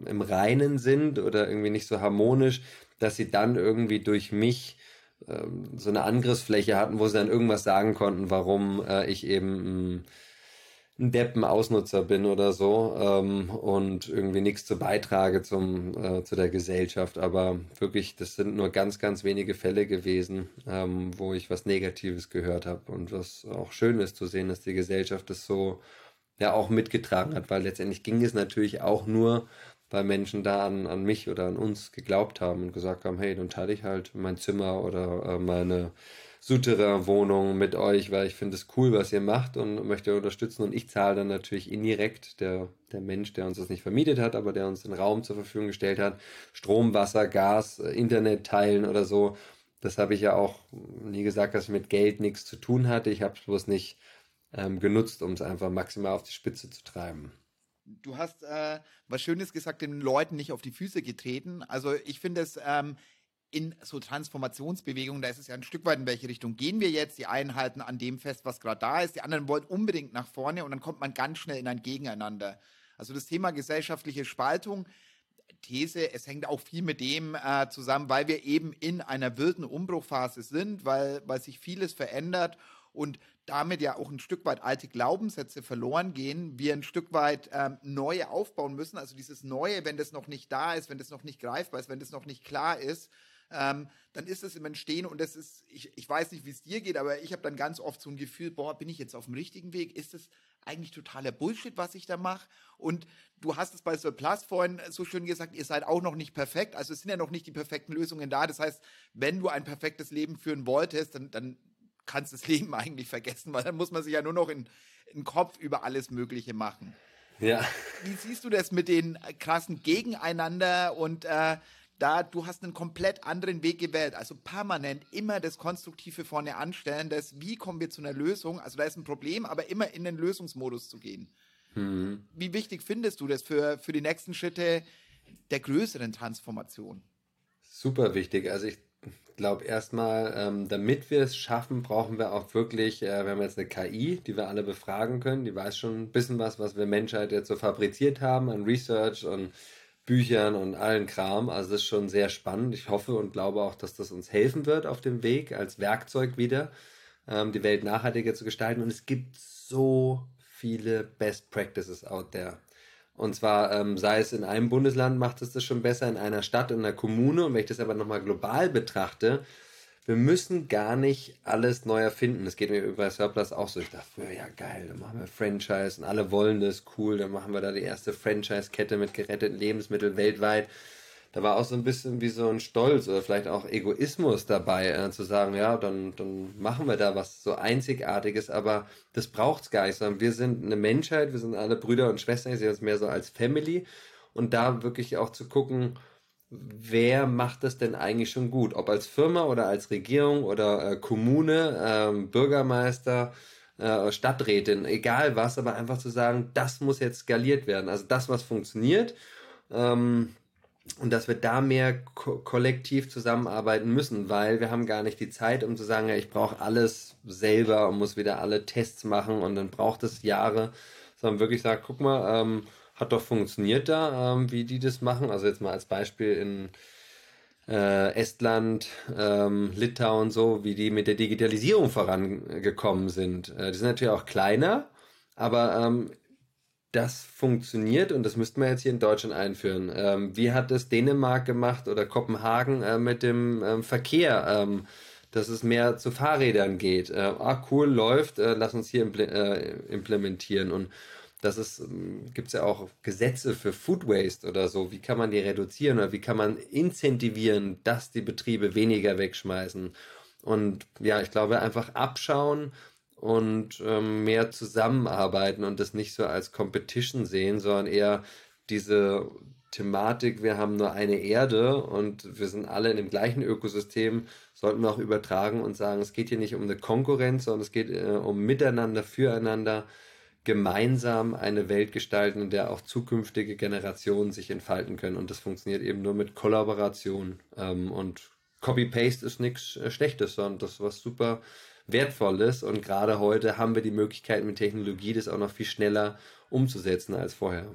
im Reinen sind oder irgendwie nicht so harmonisch, dass sie dann irgendwie durch mich ähm, so eine Angriffsfläche hatten, wo sie dann irgendwas sagen konnten, warum äh, ich eben mh, ein Deppen-Ausnutzer bin oder so ähm, und irgendwie nichts zu beitrage zum, äh, zu der Gesellschaft. Aber wirklich, das sind nur ganz, ganz wenige Fälle gewesen, ähm, wo ich was Negatives gehört habe. Und was auch schön ist zu sehen, dass die Gesellschaft das so ja auch mitgetragen hat, weil letztendlich ging es natürlich auch nur, weil Menschen da an, an mich oder an uns geglaubt haben und gesagt haben, hey, dann teile ich halt mein Zimmer oder äh, meine Souterrain-Wohnung mit euch, weil ich finde es cool, was ihr macht und möchte unterstützen. Und ich zahle dann natürlich indirekt, der, der Mensch, der uns das nicht vermietet hat, aber der uns den Raum zur Verfügung gestellt hat, Strom, Wasser, Gas, Internet teilen oder so. Das habe ich ja auch nie gesagt, dass ich mit Geld nichts zu tun hatte. Ich habe es bloß nicht ähm, genutzt, um es einfach maximal auf die Spitze zu treiben. Du hast äh, was Schönes gesagt, den Leuten nicht auf die Füße getreten. Also ich finde es ähm, in so Transformationsbewegungen, da ist es ja ein Stück weit, in welche Richtung gehen wir jetzt. Die einen halten an dem fest, was gerade da ist, die anderen wollen unbedingt nach vorne und dann kommt man ganz schnell in ein Gegeneinander. Also das Thema gesellschaftliche Spaltung, These, es hängt auch viel mit dem äh, zusammen, weil wir eben in einer wilden Umbruchphase sind, weil, weil sich vieles verändert und damit ja auch ein Stück weit alte Glaubenssätze verloren gehen, wir ein Stück weit ähm, neue aufbauen müssen. Also dieses Neue, wenn das noch nicht da ist, wenn das noch nicht greifbar ist, wenn das noch nicht klar ist, ähm, dann ist es im Entstehen und das ist, ich, ich weiß nicht, wie es dir geht, aber ich habe dann ganz oft so ein Gefühl, boah, bin ich jetzt auf dem richtigen Weg? Ist es eigentlich totaler Bullshit, was ich da mache? Und du hast es bei Surplus vorhin so schön gesagt, ihr seid auch noch nicht perfekt, also es sind ja noch nicht die perfekten Lösungen da. Das heißt, wenn du ein perfektes Leben führen wolltest, dann, dann kannst du das Leben eigentlich vergessen, weil dann muss man sich ja nur noch in, in Kopf über alles Mögliche machen. Ja. Wie siehst du das mit den krassen Gegeneinander und äh, da du hast einen komplett anderen Weg gewählt, also permanent immer das Konstruktive vorne anstellen, das wie kommen wir zu einer Lösung, also da ist ein Problem, aber immer in den Lösungsmodus zu gehen. Mhm. Wie wichtig findest du das für, für die nächsten Schritte der größeren Transformation? Super wichtig. Also ich glaube erstmal, ähm, damit wir es schaffen, brauchen wir auch wirklich, äh, wir haben jetzt eine KI, die wir alle befragen können, die weiß schon ein bisschen was, was wir Menschheit jetzt so fabriziert haben an Research und Büchern und allen Kram. Also das ist schon sehr spannend. Ich hoffe und glaube auch, dass das uns helfen wird auf dem Weg als Werkzeug wieder, ähm, die Welt nachhaltiger zu gestalten. Und es gibt so viele Best Practices out there. Und zwar, ähm, sei es in einem Bundesland macht es das schon besser, in einer Stadt, in einer Kommune. Und wenn ich das aber nochmal global betrachte, wir müssen gar nicht alles neu erfinden. Das geht mir über Surplus auch so. Ich dachte ja geil, dann machen wir Franchise und alle wollen das, cool, dann machen wir da die erste Franchise-Kette mit geretteten Lebensmitteln weltweit. Da war auch so ein bisschen wie so ein Stolz oder vielleicht auch Egoismus dabei, äh, zu sagen, ja, dann, dann machen wir da was so Einzigartiges, aber das braucht's gar nicht, sondern wir sind eine Menschheit, wir sind alle Brüder und Schwestern, ich sehe uns mehr so als Family und da wirklich auch zu gucken, wer macht das denn eigentlich schon gut? Ob als Firma oder als Regierung oder äh, Kommune, ähm, Bürgermeister, äh, Stadträtin, egal was, aber einfach zu sagen, das muss jetzt skaliert werden. Also das, was funktioniert. Ähm, und dass wir da mehr ko kollektiv zusammenarbeiten müssen, weil wir haben gar nicht die Zeit, um zu sagen, ja, ich brauche alles selber und muss wieder alle Tests machen und dann braucht es Jahre, sondern wirklich sagt, guck mal, ähm, hat doch funktioniert da, ähm, wie die das machen. Also jetzt mal als Beispiel in äh, Estland, ähm, Litauen so, wie die mit der Digitalisierung vorangekommen sind. Äh, die sind natürlich auch kleiner, aber ähm, das funktioniert und das müssten wir jetzt hier in Deutschland einführen. Ähm, wie hat das Dänemark gemacht oder Kopenhagen äh, mit dem ähm, Verkehr? Ähm, dass es mehr zu Fahrrädern geht. Äh, ah, cool, läuft, äh, lass uns hier impl äh, implementieren. Und dass es ähm, gibt es ja auch Gesetze für Food Waste oder so. Wie kann man die reduzieren oder wie kann man incentivieren, dass die Betriebe weniger wegschmeißen? Und ja, ich glaube einfach abschauen und ähm, mehr zusammenarbeiten und das nicht so als Competition sehen, sondern eher diese Thematik, wir haben nur eine Erde und wir sind alle in dem gleichen Ökosystem, sollten wir auch übertragen und sagen, es geht hier nicht um eine Konkurrenz, sondern es geht äh, um Miteinander, füreinander gemeinsam eine Welt gestalten, in der auch zukünftige Generationen sich entfalten können. Und das funktioniert eben nur mit Kollaboration. Ähm, und Copy-Paste ist nichts äh, Schlechtes, sondern das ist was super Wertvolles. Und gerade heute haben wir die Möglichkeit mit Technologie, das auch noch viel schneller umzusetzen als vorher.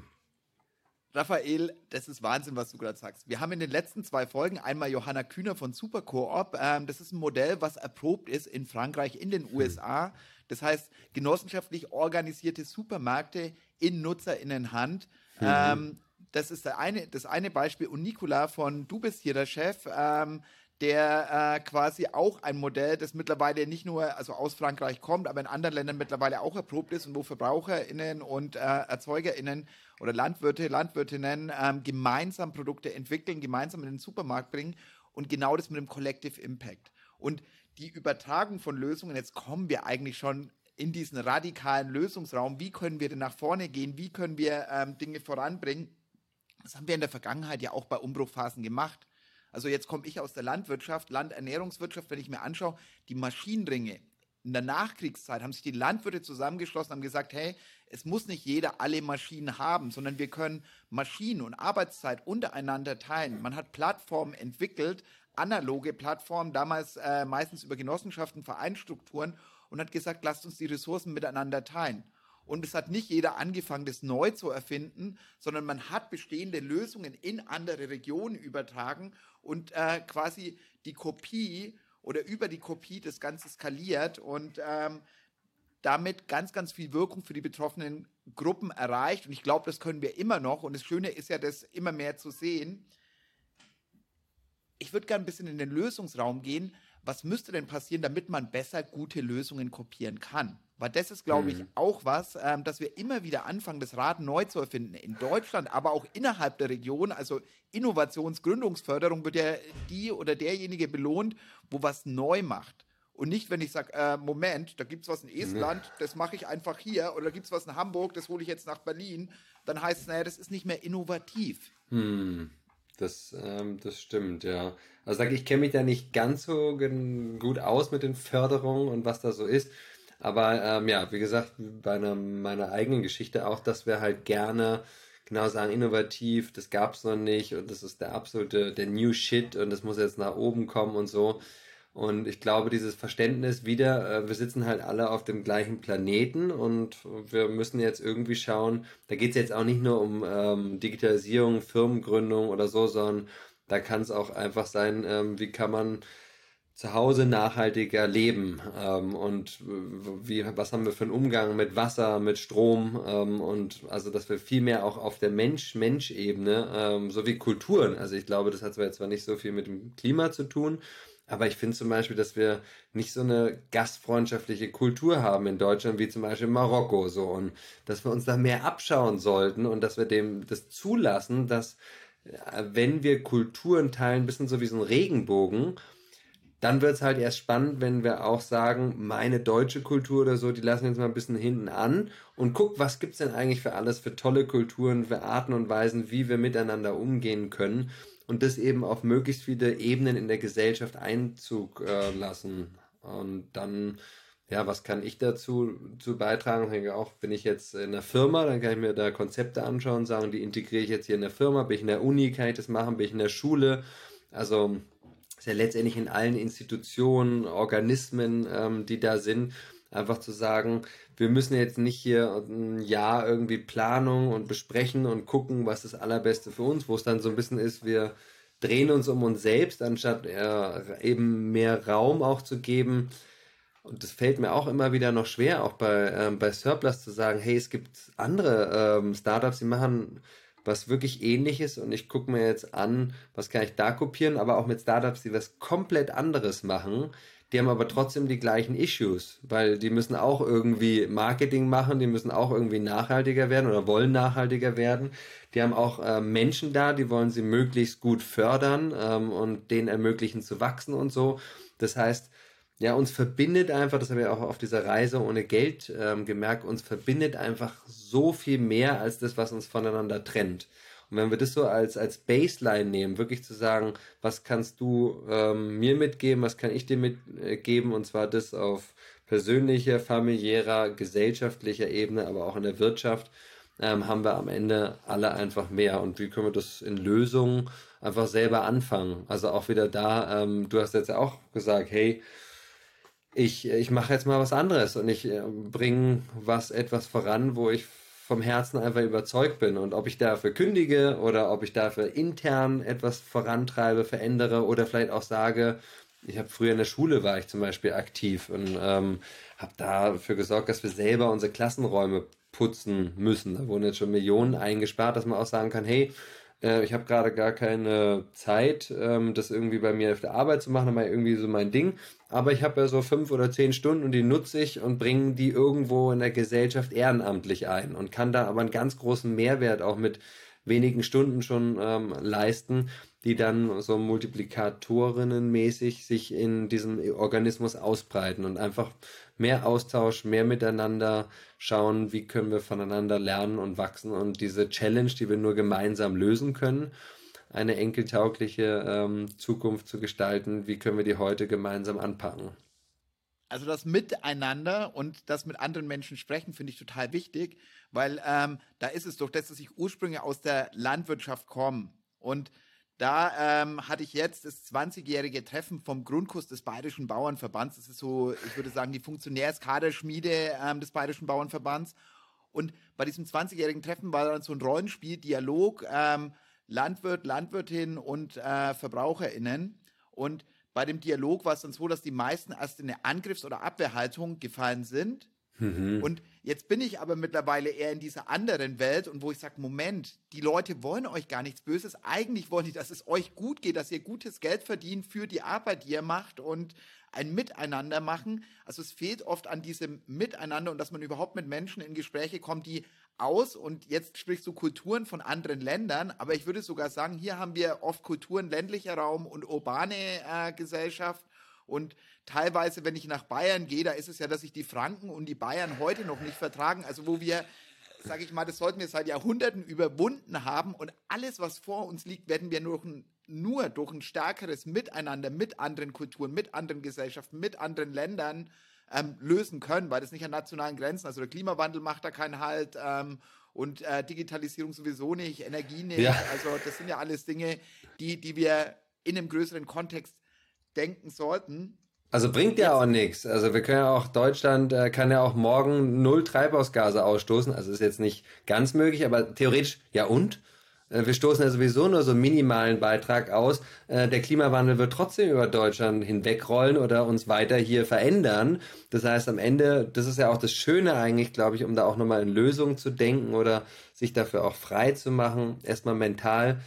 Raphael, das ist Wahnsinn, was du gerade sagst. Wir haben in den letzten zwei Folgen einmal Johanna Kühner von Supercoop. Ähm, das ist ein Modell, was erprobt ist in Frankreich, in den USA. Hm das heißt, genossenschaftlich organisierte Supermärkte in NutzerInnenhand. Mhm. Ähm, das ist eine, das eine Beispiel. Und Nicola von Du bist hier der Chef, ähm, der äh, quasi auch ein Modell, das mittlerweile nicht nur also aus Frankreich kommt, aber in anderen Ländern mittlerweile auch erprobt ist und wo VerbraucherInnen und äh, ErzeugerInnen oder Landwirte, Landwirtinnen ähm, gemeinsam Produkte entwickeln, gemeinsam in den Supermarkt bringen und genau das mit dem Collective Impact. Und die Übertragung von Lösungen, jetzt kommen wir eigentlich schon in diesen radikalen Lösungsraum, wie können wir denn nach vorne gehen, wie können wir ähm, Dinge voranbringen. Das haben wir in der Vergangenheit ja auch bei Umbruchphasen gemacht. Also jetzt komme ich aus der Landwirtschaft, Landernährungswirtschaft, wenn ich mir anschaue, die Maschinenringe. In der Nachkriegszeit haben sich die Landwirte zusammengeschlossen, haben gesagt, hey, es muss nicht jeder alle Maschinen haben, sondern wir können Maschinen und Arbeitszeit untereinander teilen. Man hat Plattformen entwickelt, analoge Plattform, damals äh, meistens über Genossenschaften, Vereinsstrukturen und hat gesagt, lasst uns die Ressourcen miteinander teilen. Und es hat nicht jeder angefangen, das neu zu erfinden, sondern man hat bestehende Lösungen in andere Regionen übertragen und äh, quasi die Kopie oder über die Kopie das Ganze skaliert und ähm, damit ganz, ganz viel Wirkung für die betroffenen Gruppen erreicht. Und ich glaube, das können wir immer noch. Und das Schöne ist ja, das immer mehr zu sehen ich würde gerne ein bisschen in den Lösungsraum gehen. Was müsste denn passieren, damit man besser gute Lösungen kopieren kann? Weil das ist, glaube ich, mhm. auch was, ähm, dass wir immer wieder anfangen, das Rad neu zu erfinden. In Deutschland, aber auch innerhalb der Region. Also Innovationsgründungsförderung wird ja die oder derjenige belohnt, wo was neu macht. Und nicht, wenn ich sage, äh, Moment, da gibt es was in Estland, das mache ich einfach hier. Oder da gibt es was in Hamburg, das hole ich jetzt nach Berlin. Dann heißt es, naja, das ist nicht mehr innovativ. Hm. Das, ähm, das stimmt, ja. Also ich, kenne mich da nicht ganz so gut aus mit den Förderungen und was da so ist. Aber ähm, ja, wie gesagt, bei einer, meiner eigenen Geschichte auch, dass wir halt gerne genau sagen, innovativ, das gab es noch nicht und das ist der absolute, der New Shit und das muss jetzt nach oben kommen und so. Und ich glaube, dieses Verständnis wieder, äh, wir sitzen halt alle auf dem gleichen Planeten und wir müssen jetzt irgendwie schauen, da geht es jetzt auch nicht nur um ähm, Digitalisierung, Firmengründung oder so, sondern da kann es auch einfach sein, ähm, wie kann man zu Hause nachhaltiger leben ähm, und wie, was haben wir für einen Umgang mit Wasser, mit Strom ähm, und also, dass wir viel mehr auch auf der Mensch-Mensch-Ebene ähm, sowie Kulturen, also ich glaube, das hat zwar jetzt zwar nicht so viel mit dem Klima zu tun, aber ich finde zum Beispiel, dass wir nicht so eine gastfreundschaftliche Kultur haben in Deutschland wie zum Beispiel Marokko so. Und dass wir uns da mehr abschauen sollten und dass wir dem das zulassen, dass äh, wenn wir Kulturen teilen, ein bisschen so wie so ein Regenbogen, dann wird es halt erst spannend, wenn wir auch sagen, meine deutsche Kultur oder so, die lassen jetzt mal ein bisschen hinten an und guck, was gibt es denn eigentlich für alles, für tolle Kulturen, für Arten und Weisen, wie wir miteinander umgehen können und das eben auf möglichst viele Ebenen in der Gesellschaft Einzug äh, lassen. Und dann, ja, was kann ich dazu zu beitragen? Ich auch, bin ich jetzt in der Firma, dann kann ich mir da Konzepte anschauen, sagen, die integriere ich jetzt hier in der Firma, bin ich in der Uni, kann ich das machen, bin ich in der Schule. Also ist ja letztendlich in allen Institutionen, Organismen, ähm, die da sind, einfach zu sagen, wir müssen jetzt nicht hier ein Jahr irgendwie Planung und besprechen und gucken, was das Allerbeste für uns, wo es dann so ein bisschen ist, wir drehen uns um uns selbst, anstatt äh, eben mehr Raum auch zu geben. Und das fällt mir auch immer wieder noch schwer, auch bei, ähm, bei Surplus zu sagen, hey, es gibt andere ähm, Startups, die machen was wirklich ähnliches und ich gucke mir jetzt an, was kann ich da kopieren, aber auch mit Startups, die was komplett anderes machen, die haben aber trotzdem die gleichen Issues, weil die müssen auch irgendwie Marketing machen, die müssen auch irgendwie nachhaltiger werden oder wollen nachhaltiger werden. Die haben auch äh, Menschen da, die wollen sie möglichst gut fördern ähm, und denen ermöglichen zu wachsen und so. Das heißt, ja, uns verbindet einfach, das haben wir auch auf dieser Reise ohne Geld ähm, gemerkt, uns verbindet einfach so viel mehr als das, was uns voneinander trennt. Und wenn wir das so als, als Baseline nehmen, wirklich zu sagen, was kannst du ähm, mir mitgeben, was kann ich dir mitgeben, und zwar das auf persönlicher, familiärer, gesellschaftlicher Ebene, aber auch in der Wirtschaft, ähm, haben wir am Ende alle einfach mehr. Und wie können wir das in Lösungen einfach selber anfangen? Also auch wieder da, ähm, du hast jetzt auch gesagt, hey, ich, ich mache jetzt mal was anderes und ich äh, bringe was etwas voran, wo ich vom Herzen einfach überzeugt bin. Und ob ich dafür kündige oder ob ich dafür intern etwas vorantreibe, verändere oder vielleicht auch sage, ich habe früher in der Schule war ich zum Beispiel aktiv und ähm, habe dafür gesorgt, dass wir selber unsere Klassenräume putzen müssen. Da wurden jetzt schon Millionen eingespart, dass man auch sagen kann, hey, äh, ich habe gerade gar keine Zeit, ähm, das irgendwie bei mir auf der Arbeit zu machen, mal irgendwie so mein Ding. Aber ich habe ja so fünf oder zehn Stunden und die nutze ich und bringe die irgendwo in der Gesellschaft ehrenamtlich ein und kann da aber einen ganz großen Mehrwert auch mit wenigen Stunden schon ähm, leisten, die dann so multiplikatorinnenmäßig sich in diesem Organismus ausbreiten und einfach mehr Austausch, mehr miteinander schauen, wie können wir voneinander lernen und wachsen und diese Challenge, die wir nur gemeinsam lösen können, eine enkeltaugliche ähm, Zukunft zu gestalten, wie können wir die heute gemeinsam anpacken. Also das Miteinander und das mit anderen Menschen sprechen finde ich total wichtig, weil ähm, da ist es doch, dass ich ursprünglich aus der Landwirtschaft komme und da ähm, hatte ich jetzt das 20-jährige Treffen vom Grundkurs des Bayerischen Bauernverbands. Das ist so, ich würde sagen, die Funktionärskaderschmiede ähm, des Bayerischen Bauernverbands. Und bei diesem 20-jährigen Treffen war dann so ein Rollenspiel, Dialog, ähm, Landwirt, Landwirtin und äh, VerbraucherInnen. Und bei dem Dialog war es dann so, dass die meisten erst in eine Angriffs- oder Abwehrhaltung gefallen sind. Mhm. Und Jetzt bin ich aber mittlerweile eher in dieser anderen Welt und wo ich sage, Moment, die Leute wollen euch gar nichts Böses. Eigentlich wollen die, dass es euch gut geht, dass ihr gutes Geld verdient für die Arbeit, die ihr macht und ein Miteinander machen. Also es fehlt oft an diesem Miteinander und dass man überhaupt mit Menschen in Gespräche kommt, die aus und jetzt sprichst du Kulturen von anderen Ländern, aber ich würde sogar sagen, hier haben wir oft Kulturen ländlicher Raum und urbane äh, Gesellschaft und teilweise, wenn ich nach Bayern gehe, da ist es ja, dass sich die Franken und die Bayern heute noch nicht vertragen. Also wo wir, sage ich mal, das sollten wir seit Jahrhunderten überwunden haben. Und alles, was vor uns liegt, werden wir nur, nur durch ein stärkeres Miteinander mit anderen Kulturen, mit anderen Gesellschaften, mit anderen Ländern ähm, lösen können, weil das nicht an nationalen Grenzen, also der Klimawandel macht da keinen Halt ähm, und äh, Digitalisierung sowieso nicht, Energie nicht. Ja. Also das sind ja alles Dinge, die, die wir in einem größeren Kontext denken sollten. Also bringt ja auch nichts. Also wir können ja auch, Deutschland äh, kann ja auch morgen null Treibhausgase ausstoßen. Also ist jetzt nicht ganz möglich, aber theoretisch, ja und? Äh, wir stoßen ja sowieso nur so minimalen Beitrag aus. Äh, der Klimawandel wird trotzdem über Deutschland hinwegrollen oder uns weiter hier verändern. Das heißt, am Ende, das ist ja auch das Schöne eigentlich, glaube ich, um da auch nochmal in Lösungen zu denken oder sich dafür auch frei zu machen, erstmal mental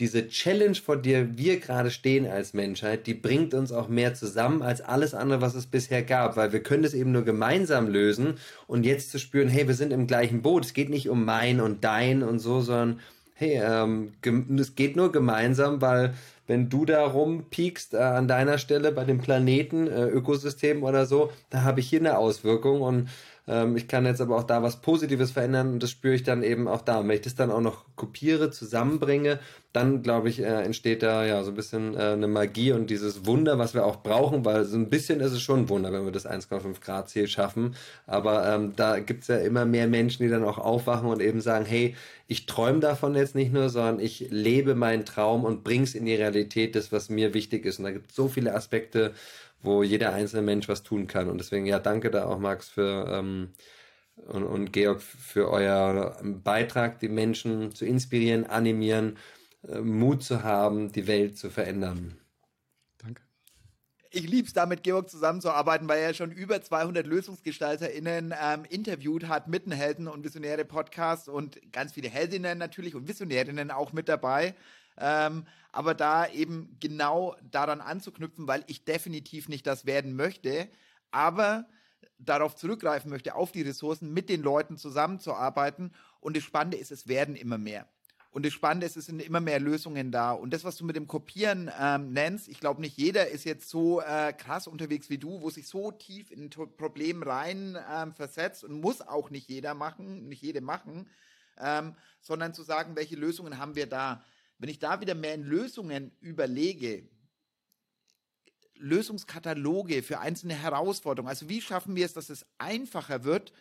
diese Challenge, vor der wir gerade stehen als Menschheit, die bringt uns auch mehr zusammen als alles andere, was es bisher gab, weil wir können das eben nur gemeinsam lösen und jetzt zu spüren, hey, wir sind im gleichen Boot. Es geht nicht um mein und dein und so, sondern hey, ähm, es geht nur gemeinsam, weil wenn du da rumpiekst äh, an deiner Stelle bei dem Planeten, äh, Ökosystem oder so, da habe ich hier eine Auswirkung und ähm, ich kann jetzt aber auch da was Positives verändern und das spüre ich dann eben auch da. Und wenn ich das dann auch noch kopiere, zusammenbringe, dann glaube ich, äh, entsteht da ja so ein bisschen äh, eine Magie und dieses Wunder, was wir auch brauchen, weil so ein bisschen ist es schon ein Wunder, wenn wir das 1,5 Grad Ziel schaffen. Aber ähm, da gibt es ja immer mehr Menschen, die dann auch aufwachen und eben sagen, hey, ich träume davon jetzt nicht nur, sondern ich lebe meinen Traum und bring's in die Realität, das, was mir wichtig ist. Und da gibt es so viele Aspekte, wo jeder einzelne Mensch was tun kann. Und deswegen, ja, danke da auch, Max, für ähm, und, und Georg für euer Beitrag, die Menschen zu inspirieren, animieren, äh, Mut zu haben, die Welt zu verändern. Danke. Ich liebe es, da mit Georg zusammenzuarbeiten, weil er schon über 200 LösungsgestalterInnen ähm, interviewt hat, mitten Helden und Visionäre Podcasts und ganz viele Heldinnen natürlich und Visionärinnen auch mit dabei. Ähm, aber da eben genau daran anzuknüpfen, weil ich definitiv nicht das werden möchte, aber darauf zurückgreifen möchte, auf die Ressourcen, mit den Leuten zusammenzuarbeiten. Und das Spannende ist, es werden immer mehr. Und das Spannende ist, es sind immer mehr Lösungen da. Und das, was du mit dem Kopieren ähm, nennst, ich glaube, nicht jeder ist jetzt so äh, krass unterwegs wie du, wo sich so tief in ein Problem rein ähm, versetzt und muss auch nicht jeder machen, nicht jede machen, ähm, sondern zu sagen, welche Lösungen haben wir da. Wenn ich da wieder mehr in Lösungen überlege, Lösungskataloge für einzelne Herausforderungen, also wie schaffen wir es, dass es einfacher wird,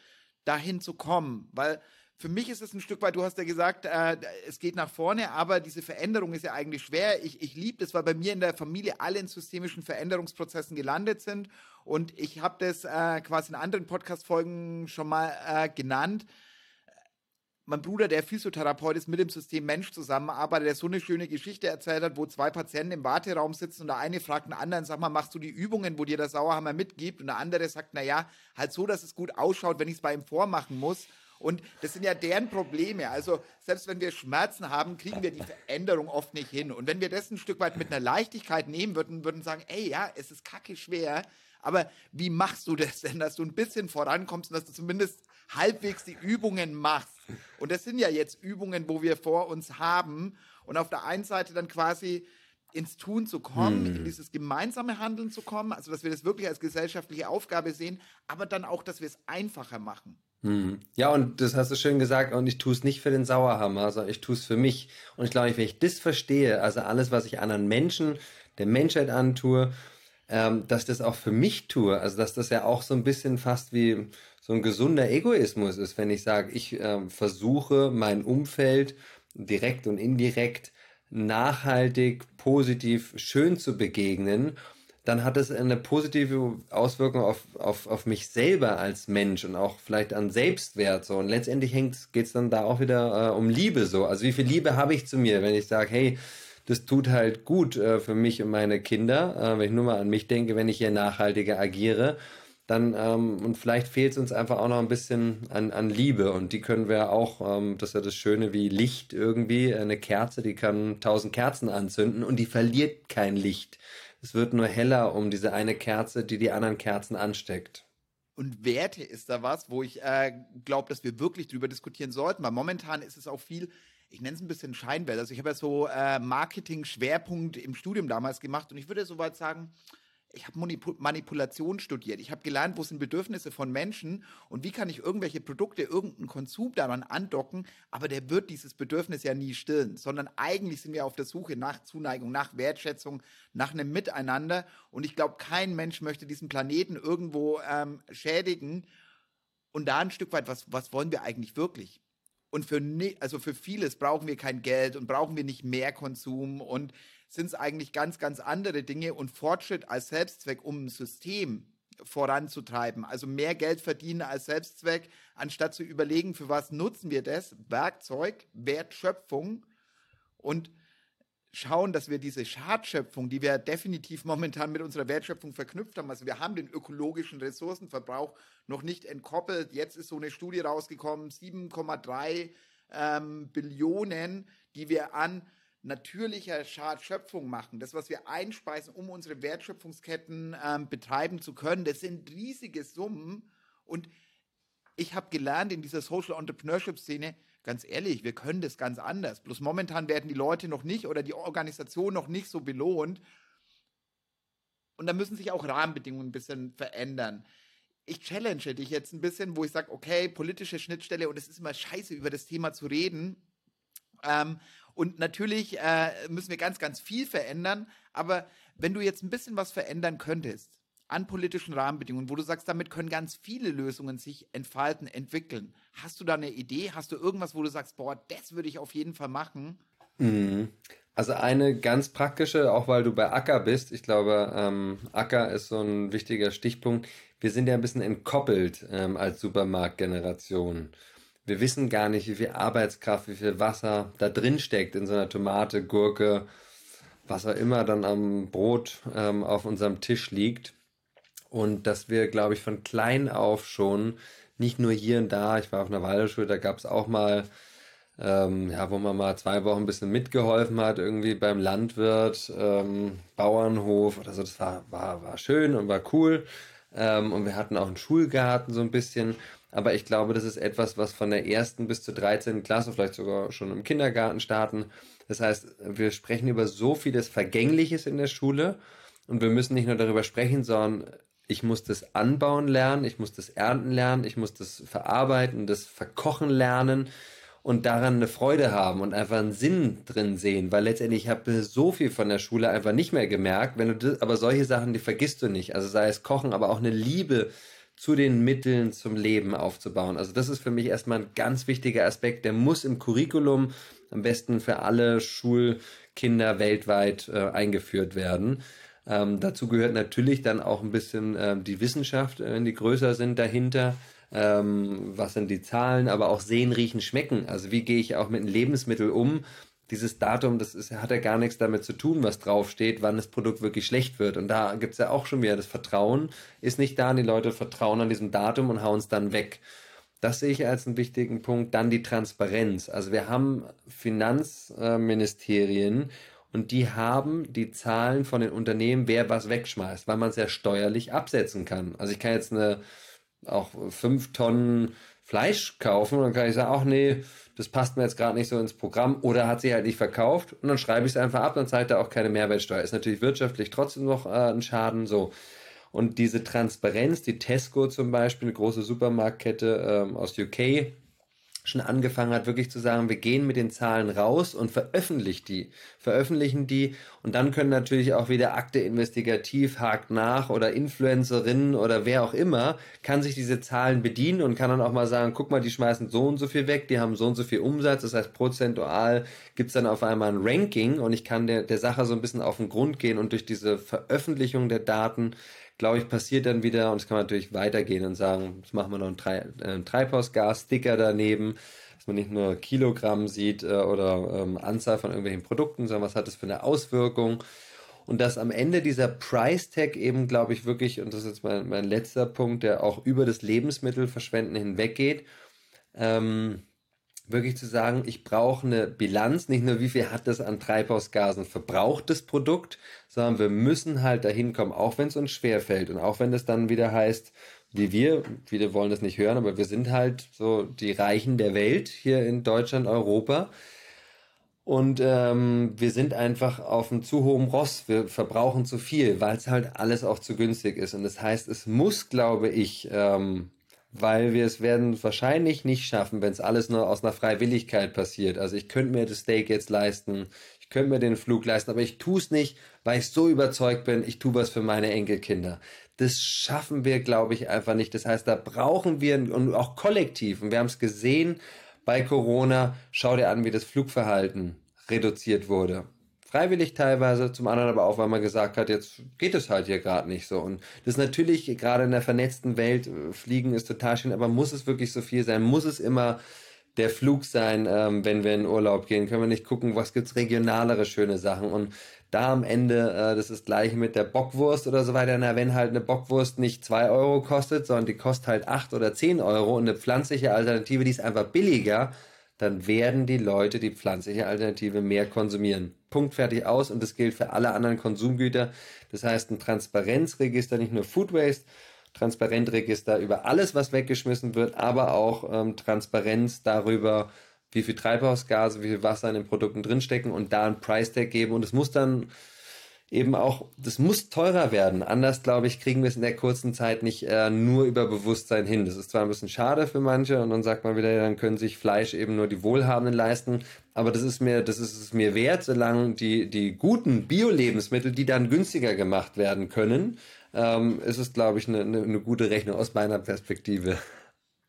dahin zu kommen? Weil für mich ist es ein Stück weit, du hast ja gesagt, äh, es geht nach vorne, aber diese Veränderung ist ja eigentlich schwer. Ich, ich liebe das, weil bei mir in der Familie alle in systemischen Veränderungsprozessen gelandet sind. Und ich habe das äh, quasi in anderen Podcast-Folgen schon mal äh, genannt mein Bruder, der Physiotherapeut ist, mit dem System Mensch zusammenarbeitet, der so eine schöne Geschichte erzählt hat, wo zwei Patienten im Warteraum sitzen und der eine fragt den anderen, sag mal, machst du die Übungen, wo dir der Sauerhammer mitgibt? Und der andere sagt, na ja, halt so, dass es gut ausschaut, wenn ich es bei ihm vormachen muss. Und das sind ja deren Probleme. Also selbst wenn wir Schmerzen haben, kriegen wir die Veränderung oft nicht hin. Und wenn wir das ein Stück weit mit einer Leichtigkeit nehmen würden, würden sagen, ey, ja, es ist kacke schwer, aber wie machst du das denn, dass du ein bisschen vorankommst und dass du zumindest halbwegs die Übungen machst? Und das sind ja jetzt Übungen, wo wir vor uns haben. Und auf der einen Seite dann quasi ins Tun zu kommen, hm. in dieses gemeinsame Handeln zu kommen, also dass wir das wirklich als gesellschaftliche Aufgabe sehen, aber dann auch, dass wir es einfacher machen. Hm. Ja, und das hast du schön gesagt, und ich tue es nicht für den Sauerhammer, sondern ich tue es für mich. Und ich glaube, wenn ich das verstehe, also alles, was ich anderen Menschen, der Menschheit antue, ähm, dass ich das auch für mich tue. Also dass das ja auch so ein bisschen fast wie so ein gesunder Egoismus ist, wenn ich sage, ich ähm, versuche mein Umfeld direkt und indirekt nachhaltig, positiv, schön zu begegnen, dann hat es eine positive Auswirkung auf, auf, auf mich selber als Mensch und auch vielleicht an Selbstwert. So. Und letztendlich geht es dann da auch wieder äh, um Liebe so. Also wie viel Liebe habe ich zu mir, wenn ich sage, hey, das tut halt gut äh, für mich und meine Kinder, äh, wenn ich nur mal an mich denke, wenn ich hier nachhaltiger agiere. Dann, ähm, und vielleicht fehlt es uns einfach auch noch ein bisschen an, an Liebe. Und die können wir auch, ähm, das ist ja das Schöne wie Licht irgendwie, eine Kerze, die kann tausend Kerzen anzünden und die verliert kein Licht. Es wird nur heller um diese eine Kerze, die die anderen Kerzen ansteckt. Und Werte ist da was, wo ich äh, glaube, dass wir wirklich drüber diskutieren sollten, weil momentan ist es auch viel ich nenne es ein bisschen Scheinwelt. Also ich habe ja so äh, Marketing-Schwerpunkt im Studium damals gemacht und ich würde soweit sagen, ich habe Manipulation studiert. Ich habe gelernt, wo sind Bedürfnisse von Menschen und wie kann ich irgendwelche Produkte, irgendeinen Konsum daran andocken, aber der wird dieses Bedürfnis ja nie stillen, sondern eigentlich sind wir auf der Suche nach Zuneigung, nach Wertschätzung, nach einem Miteinander und ich glaube, kein Mensch möchte diesen Planeten irgendwo ähm, schädigen und da ein Stück weit, was, was wollen wir eigentlich wirklich? Und für, also für vieles brauchen wir kein Geld und brauchen wir nicht mehr Konsum und sind es eigentlich ganz, ganz andere Dinge und Fortschritt als Selbstzweck, um ein System voranzutreiben. Also mehr Geld verdienen als Selbstzweck, anstatt zu überlegen, für was nutzen wir das? Werkzeug, Wertschöpfung und schauen, dass wir diese Schadschöpfung, die wir definitiv momentan mit unserer Wertschöpfung verknüpft haben, also wir haben den ökologischen Ressourcenverbrauch noch nicht entkoppelt. Jetzt ist so eine Studie rausgekommen, 7,3 ähm, Billionen, die wir an natürlicher Schadschöpfung machen. Das, was wir einspeisen, um unsere Wertschöpfungsketten ähm, betreiben zu können, das sind riesige Summen. Und ich habe gelernt in dieser Social Entrepreneurship Szene, ganz ehrlich, wir können das ganz anders. Bloß momentan werden die Leute noch nicht oder die Organisation noch nicht so belohnt. Und da müssen sich auch Rahmenbedingungen ein bisschen verändern. Ich challenge dich jetzt ein bisschen, wo ich sage, okay, politische Schnittstelle und es ist immer scheiße, über das Thema zu reden. Ähm, und natürlich äh, müssen wir ganz, ganz viel verändern. Aber wenn du jetzt ein bisschen was verändern könntest an politischen Rahmenbedingungen, wo du sagst, damit können ganz viele Lösungen sich entfalten, entwickeln. Hast du da eine Idee? Hast du irgendwas, wo du sagst, boah, das würde ich auf jeden Fall machen? Mhm. Also eine ganz praktische, auch weil du bei Acker bist. Ich glaube, ähm, Acker ist so ein wichtiger Stichpunkt. Wir sind ja ein bisschen entkoppelt ähm, als Supermarktgeneration. Wir wissen gar nicht, wie viel Arbeitskraft, wie viel Wasser da drin steckt in so einer Tomate, Gurke, was auch immer dann am Brot ähm, auf unserem Tisch liegt. Und dass wir, glaube ich, von klein auf schon, nicht nur hier und da, ich war auf einer Waldorfschule, da gab es auch mal, ähm, ja, wo man mal zwei Wochen ein bisschen mitgeholfen hat, irgendwie beim Landwirt, ähm, Bauernhof oder so. Das war, war, war schön und war cool. Ähm, und wir hatten auch einen Schulgarten so ein bisschen. Aber ich glaube, das ist etwas, was von der ersten bis zur 13. Klasse, vielleicht sogar schon im Kindergarten starten. Das heißt, wir sprechen über so vieles Vergängliches in der Schule und wir müssen nicht nur darüber sprechen, sondern ich muss das anbauen lernen, ich muss das ernten lernen, ich muss das verarbeiten, das verkochen lernen und daran eine Freude haben und einfach einen Sinn drin sehen, weil letztendlich habe ich so viel von der Schule einfach nicht mehr gemerkt, wenn du das, aber solche Sachen, die vergisst du nicht, also sei es Kochen, aber auch eine Liebe zu den Mitteln zum Leben aufzubauen. Also das ist für mich erstmal ein ganz wichtiger Aspekt, der muss im Curriculum am besten für alle Schulkinder weltweit äh, eingeführt werden. Ähm, dazu gehört natürlich dann auch ein bisschen äh, die Wissenschaft, äh, wenn die größer sind dahinter. Ähm, was sind die Zahlen, aber auch sehen, riechen, schmecken. Also wie gehe ich auch mit einem Lebensmittel um? Dieses Datum, das ist, hat ja gar nichts damit zu tun, was draufsteht, wann das Produkt wirklich schlecht wird. Und da gibt es ja auch schon wieder das Vertrauen, ist nicht da, die Leute vertrauen an diesem Datum und hauen es dann weg. Das sehe ich als einen wichtigen Punkt. Dann die Transparenz. Also wir haben Finanzministerien und die haben die Zahlen von den Unternehmen, wer was wegschmeißt, weil man es ja steuerlich absetzen kann. Also ich kann jetzt eine auch fünf Tonnen Fleisch kaufen und dann kann ich sagen, ach nee, das passt mir jetzt gerade nicht so ins Programm oder hat sie halt nicht verkauft und dann schreibe ich es einfach ab, dann zahlt er auch keine Mehrwertsteuer. Ist natürlich wirtschaftlich trotzdem noch äh, ein Schaden so. Und diese Transparenz, die Tesco zum Beispiel, eine große Supermarktkette ähm, aus UK, schon angefangen hat, wirklich zu sagen, wir gehen mit den Zahlen raus und veröffentlichen die, veröffentlichen die. Und dann können natürlich auch wieder Akte investigativ hakt nach oder Influencerinnen oder wer auch immer kann sich diese Zahlen bedienen und kann dann auch mal sagen, guck mal, die schmeißen so und so viel weg, die haben so und so viel Umsatz, das heißt prozentual gibt's dann auf einmal ein Ranking und ich kann der, der Sache so ein bisschen auf den Grund gehen und durch diese Veröffentlichung der Daten glaube ich, passiert dann wieder, und es kann man natürlich weitergehen und sagen, jetzt machen wir noch einen, Tre äh, Treibhausgas-Sticker daneben, dass man nicht nur Kilogramm sieht äh, oder ähm, Anzahl von irgendwelchen Produkten, sondern was hat das für eine Auswirkung. Und dass am Ende dieser Price Tag eben, glaube ich, wirklich, und das ist jetzt mein, mein letzter Punkt, der auch über das Lebensmittelverschwenden hinweggeht, ähm, wirklich zu sagen, ich brauche eine Bilanz, nicht nur wie viel hat das an Treibhausgasen verbraucht, das Produkt, sondern wir müssen halt dahin kommen, auch wenn es uns schwerfällt und auch wenn es dann wieder heißt, wie wir, viele wollen das nicht hören, aber wir sind halt so die Reichen der Welt hier in Deutschland, Europa. Und ähm, wir sind einfach auf einem zu hohen Ross. Wir verbrauchen zu viel, weil es halt alles auch zu günstig ist. Und das heißt, es muss, glaube ich, ähm, weil wir es werden wahrscheinlich nicht schaffen, wenn es alles nur aus einer Freiwilligkeit passiert. Also ich könnte mir das Steak jetzt leisten, ich könnte mir den Flug leisten, aber ich tue es nicht, weil ich so überzeugt bin, ich tue was für meine Enkelkinder. Das schaffen wir, glaube ich, einfach nicht. Das heißt, da brauchen wir und auch kollektiv, und wir haben es gesehen bei Corona, schau dir an, wie das Flugverhalten reduziert wurde. Freiwillig teilweise, zum anderen aber auch, weil man gesagt hat, jetzt geht es halt hier gerade nicht so. Und das ist natürlich gerade in der vernetzten Welt, äh, Fliegen ist total schön, aber muss es wirklich so viel sein? Muss es immer der Flug sein, ähm, wenn wir in Urlaub gehen? Können wir nicht gucken, was gibt's regionalere schöne Sachen? Und da am Ende, äh, das ist gleich mit der Bockwurst oder so weiter, na, wenn halt eine Bockwurst nicht zwei Euro kostet, sondern die kostet halt acht oder zehn Euro und eine pflanzliche Alternative, die ist einfach billiger, dann werden die Leute die pflanzliche Alternative mehr konsumieren. Punkt fertig aus und das gilt für alle anderen Konsumgüter. Das heißt, ein Transparenzregister, nicht nur Food Waste, Transparenzregister über alles, was weggeschmissen wird, aber auch ähm, Transparenz darüber, wie viel Treibhausgase, wie viel Wasser in den Produkten drinstecken und da ein Price Tag geben. Und es muss dann eben auch, das muss teurer werden. Anders, glaube ich, kriegen wir es in der kurzen Zeit nicht äh, nur über Bewusstsein hin. Das ist zwar ein bisschen schade für manche und dann sagt man wieder, dann können sich Fleisch eben nur die Wohlhabenden leisten. Aber das ist mir, das ist es mir wert, solange die, die guten Bio-Lebensmittel, die dann günstiger gemacht werden können, ähm, ist es, glaube ich, eine, eine, eine gute Rechnung aus meiner Perspektive.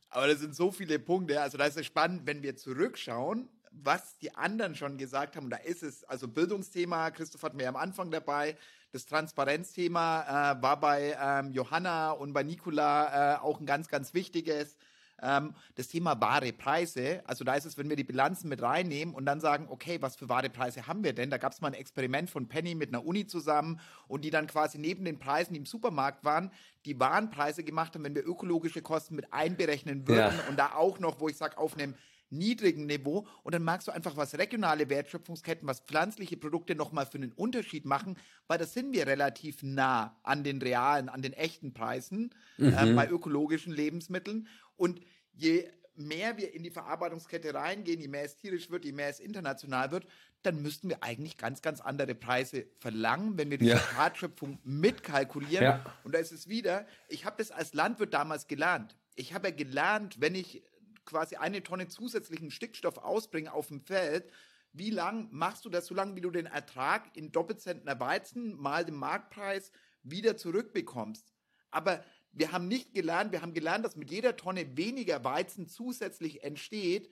Aber das sind so viele Punkte. Also da ist spannend, wenn wir zurückschauen, was die anderen schon gesagt haben. Und da ist es, also Bildungsthema, Christoph hat mir am Anfang dabei, das Transparenzthema äh, war bei ähm, Johanna und bei Nicola äh, auch ein ganz, ganz wichtiges. Ähm, das Thema wahre Preise, also da ist es, wenn wir die Bilanzen mit reinnehmen und dann sagen, okay, was für wahre Preise haben wir denn? Da gab es mal ein Experiment von Penny mit einer Uni zusammen und die dann quasi neben den Preisen, die im Supermarkt waren, die Warenpreise gemacht haben, wenn wir ökologische Kosten mit einberechnen würden ja. und da auch noch, wo ich sage, auf einem niedrigen Niveau und dann magst du einfach was regionale Wertschöpfungsketten, was pflanzliche Produkte nochmal für einen Unterschied machen, weil da sind wir relativ nah an den realen, an den echten Preisen äh, mhm. äh, bei ökologischen Lebensmitteln und je mehr wir in die Verarbeitungskette reingehen, je mehr es tierisch wird, je mehr es international wird, dann müssten wir eigentlich ganz, ganz andere Preise verlangen, wenn wir die ja. Wertschöpfung mitkalkulieren. Ja. Und da ist es wieder, ich habe das als Landwirt damals gelernt. Ich habe ja gelernt, wenn ich quasi eine Tonne zusätzlichen Stickstoff ausbringe auf dem Feld, wie lang machst du das, so lange wie du den Ertrag in Doppelzentner Weizen mal den Marktpreis wieder zurückbekommst? Aber wir haben nicht gelernt, wir haben gelernt, dass mit jeder Tonne weniger Weizen zusätzlich entsteht,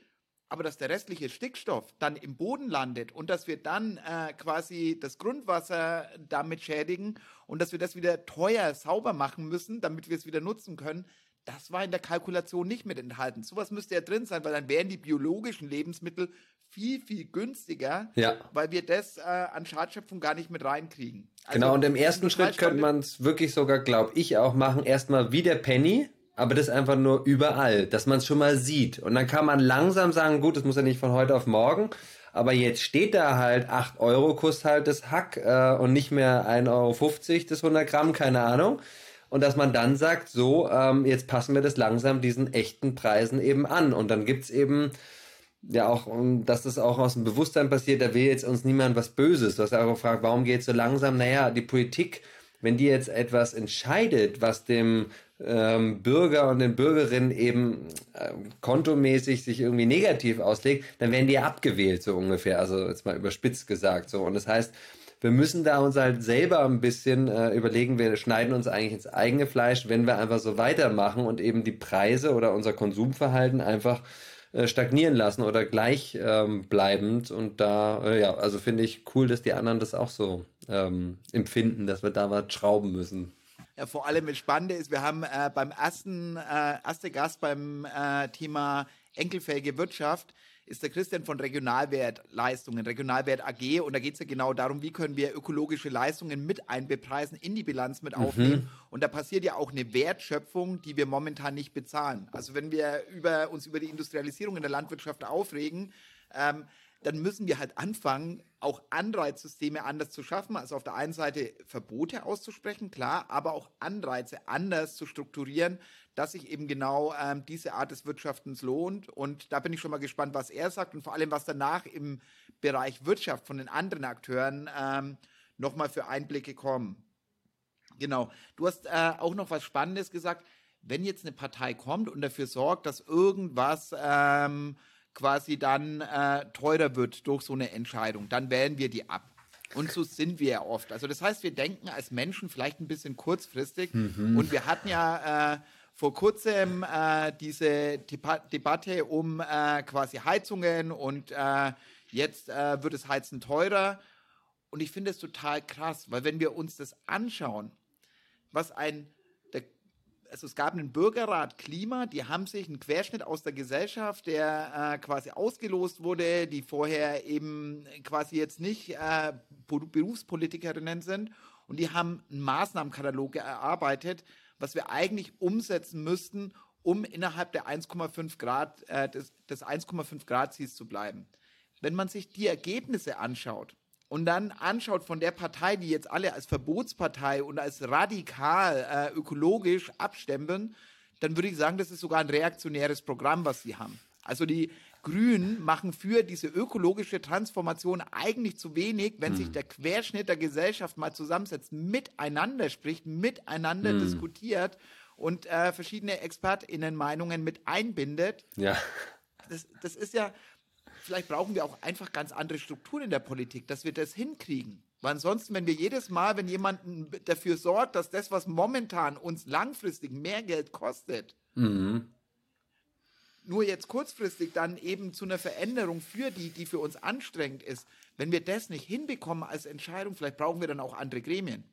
aber dass der restliche Stickstoff dann im Boden landet und dass wir dann äh, quasi das Grundwasser damit schädigen und dass wir das wieder teuer sauber machen müssen, damit wir es wieder nutzen können, das war in der Kalkulation nicht mit enthalten. Sowas müsste ja drin sein, weil dann wären die biologischen Lebensmittel viel, viel günstiger, ja. weil wir das äh, an Schadschöpfung gar nicht mit reinkriegen. Also, genau, und im ersten Schritt könnte man es wirklich sogar, glaube ich, auch machen, erstmal wie der Penny, aber das einfach nur überall, dass man es schon mal sieht. Und dann kann man langsam sagen, gut, das muss ja nicht von heute auf morgen, aber jetzt steht da halt 8 Euro kostet halt das Hack äh, und nicht mehr 1,50 Euro das 100 Gramm, keine Ahnung und dass man dann sagt, so, ähm, jetzt passen wir das langsam diesen echten Preisen eben an. Und dann gibt's eben ja auch, dass das auch aus dem Bewusstsein passiert, da will jetzt uns niemand was Böses. Du hast auch gefragt, warum geht es so langsam? Naja, die Politik, wenn die jetzt etwas entscheidet, was dem ähm, Bürger und den Bürgerinnen eben äh, kontomäßig sich irgendwie negativ auslegt, dann werden die ja abgewählt, so ungefähr. Also jetzt mal überspitzt gesagt. So. Und das heißt, wir müssen da uns halt selber ein bisschen äh, überlegen, wir schneiden uns eigentlich ins eigene Fleisch, wenn wir einfach so weitermachen und eben die Preise oder unser Konsumverhalten einfach äh, stagnieren lassen oder gleich ähm, bleibend. Und da, äh, ja, also finde ich cool, dass die anderen das auch so ähm, empfinden, dass wir da was schrauben müssen. Ja, vor allem das Spannende ist, wir haben äh, beim ersten äh, erste Gast beim äh, Thema enkelfähige Wirtschaft ist der Christian von Regionalwertleistungen, Regionalwert AG. Und da geht es ja genau darum, wie können wir ökologische Leistungen mit einbepreisen, in die Bilanz mit mhm. aufnehmen. Und da passiert ja auch eine Wertschöpfung, die wir momentan nicht bezahlen. Also wenn wir über, uns über die Industrialisierung in der Landwirtschaft aufregen, ähm, dann müssen wir halt anfangen, auch Anreizsysteme anders zu schaffen. Also auf der einen Seite Verbote auszusprechen, klar, aber auch Anreize anders zu strukturieren, dass sich eben genau ähm, diese Art des Wirtschaftens lohnt. Und da bin ich schon mal gespannt, was er sagt und vor allem, was danach im Bereich Wirtschaft von den anderen Akteuren ähm, nochmal für Einblicke kommen. Genau. Du hast äh, auch noch was Spannendes gesagt. Wenn jetzt eine Partei kommt und dafür sorgt, dass irgendwas ähm, quasi dann äh, teurer wird durch so eine Entscheidung, dann wählen wir die ab. Und so sind wir ja oft. Also das heißt, wir denken als Menschen vielleicht ein bisschen kurzfristig. Mhm. Und wir hatten ja äh, vor kurzem äh, diese Deba Debatte um äh, quasi Heizungen und äh, jetzt äh, wird es Heizen teurer. Und ich finde es total krass, weil wenn wir uns das anschauen, was ein, der, also es gab einen Bürgerrat Klima, die haben sich einen Querschnitt aus der Gesellschaft, der äh, quasi ausgelost wurde, die vorher eben quasi jetzt nicht äh, Berufspolitikerinnen sind und die haben einen Maßnahmenkatalog erarbeitet, was wir eigentlich umsetzen müssten, um innerhalb der 1,5 Grad, äh, des, des 1,5 Grad Ziels zu bleiben. Wenn man sich die Ergebnisse anschaut und dann anschaut von der Partei, die jetzt alle als Verbotspartei und als radikal äh, ökologisch abstempeln, dann würde ich sagen, das ist sogar ein reaktionäres Programm, was sie haben. Also die Grünen machen für diese ökologische Transformation eigentlich zu wenig, wenn hm. sich der Querschnitt der Gesellschaft mal zusammensetzt, miteinander spricht, miteinander hm. diskutiert und äh, verschiedene ExpertInnen-Meinungen mit einbindet. Ja. Das, das ist ja, vielleicht brauchen wir auch einfach ganz andere Strukturen in der Politik, dass wir das hinkriegen. Weil ansonsten, wenn wir jedes Mal, wenn jemand dafür sorgt, dass das, was momentan uns langfristig mehr Geld kostet, mhm. Nur jetzt kurzfristig dann eben zu einer Veränderung für die, die für uns anstrengend ist, wenn wir das nicht hinbekommen als Entscheidung, vielleicht brauchen wir dann auch andere Gremien.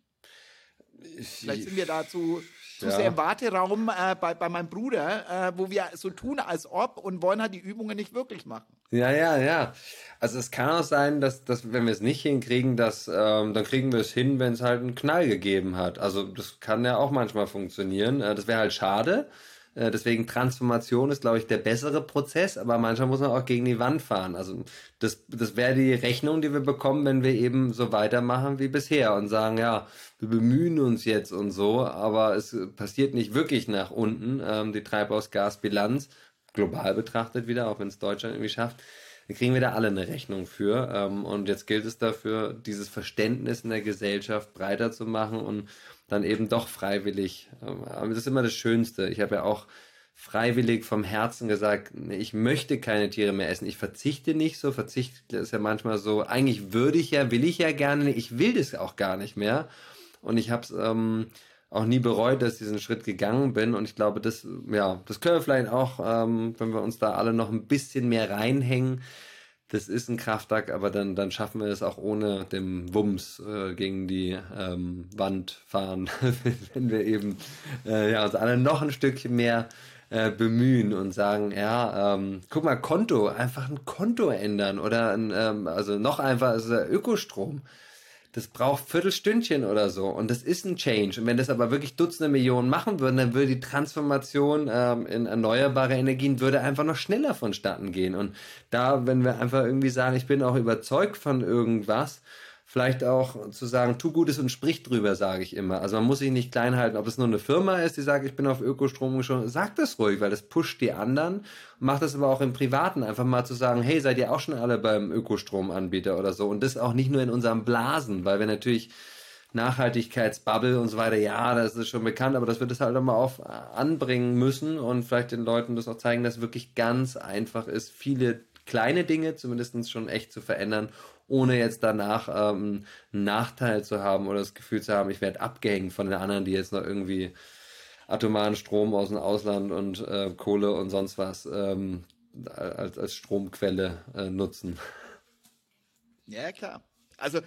Vielleicht sind wir dazu zu ja. sehr im Warteraum äh, bei, bei meinem Bruder, äh, wo wir so tun, als ob und wollen halt die Übungen nicht wirklich machen. Ja, ja, ja. Also es kann auch sein, dass, dass wenn wir es nicht hinkriegen, dass, ähm, dann kriegen wir es hin, wenn es halt einen Knall gegeben hat. Also das kann ja auch manchmal funktionieren. Äh, das wäre halt schade. Äh, deswegen Transformation ist, glaube ich, der bessere Prozess, aber manchmal muss man auch gegen die Wand fahren. Also das, das wäre die Rechnung, die wir bekommen, wenn wir eben so weitermachen wie bisher und sagen, ja, wir bemühen uns jetzt und so, aber es passiert nicht wirklich nach unten, ähm, die Treibhausgasbilanz, global betrachtet wieder, auch wenn es Deutschland irgendwie schafft. Dann kriegen wir da alle eine Rechnung für. Ähm, und jetzt gilt es dafür, dieses Verständnis in der Gesellschaft breiter zu machen und dann eben doch freiwillig. Aber das ist immer das Schönste. Ich habe ja auch freiwillig vom Herzen gesagt, ich möchte keine Tiere mehr essen. Ich verzichte nicht so. Verzicht ist ja manchmal so, eigentlich würde ich ja, will ich ja gerne, ich will das auch gar nicht mehr. Und ich habe es ähm, auch nie bereut, dass ich diesen Schritt gegangen bin. Und ich glaube, das, ja, das können wir vielleicht auch, ähm, wenn wir uns da alle noch ein bisschen mehr reinhängen, das ist ein Kraftwerk, aber dann, dann schaffen wir es auch ohne dem Wumms äh, gegen die ähm, Wand fahren, wenn wir eben äh, ja, uns alle noch ein Stückchen mehr äh, bemühen und sagen, ja, ähm, guck mal, Konto, einfach ein Konto ändern oder ein, ähm, also noch einfach also Ökostrom das braucht Viertelstündchen oder so und das ist ein Change. Und wenn das aber wirklich Dutzende Millionen machen würden, dann würde die Transformation ähm, in erneuerbare Energien würde einfach noch schneller vonstatten gehen. Und da, wenn wir einfach irgendwie sagen, ich bin auch überzeugt von irgendwas, vielleicht auch zu sagen, tu Gutes und sprich drüber, sage ich immer. Also man muss sich nicht klein halten, ob es nur eine Firma ist, die sagt, ich bin auf Ökostrom schon, sag das ruhig, weil das pusht die anderen. Macht das aber auch im Privaten, einfach mal zu sagen, hey, seid ihr auch schon alle beim Ökostromanbieter oder so. Und das auch nicht nur in unserem Blasen, weil wir natürlich Nachhaltigkeitsbubble und so weiter, ja, das ist schon bekannt, aber dass wir das halt auch mal auf anbringen müssen und vielleicht den Leuten das auch zeigen, dass es wirklich ganz einfach ist, viele kleine Dinge zumindest schon echt zu verändern ohne jetzt danach ähm, einen Nachteil zu haben oder das Gefühl zu haben, ich werde abgehängt von den anderen, die jetzt noch irgendwie atomaren Strom aus dem Ausland und äh, Kohle und sonst was ähm, als, als Stromquelle äh, nutzen. Ja, klar. Also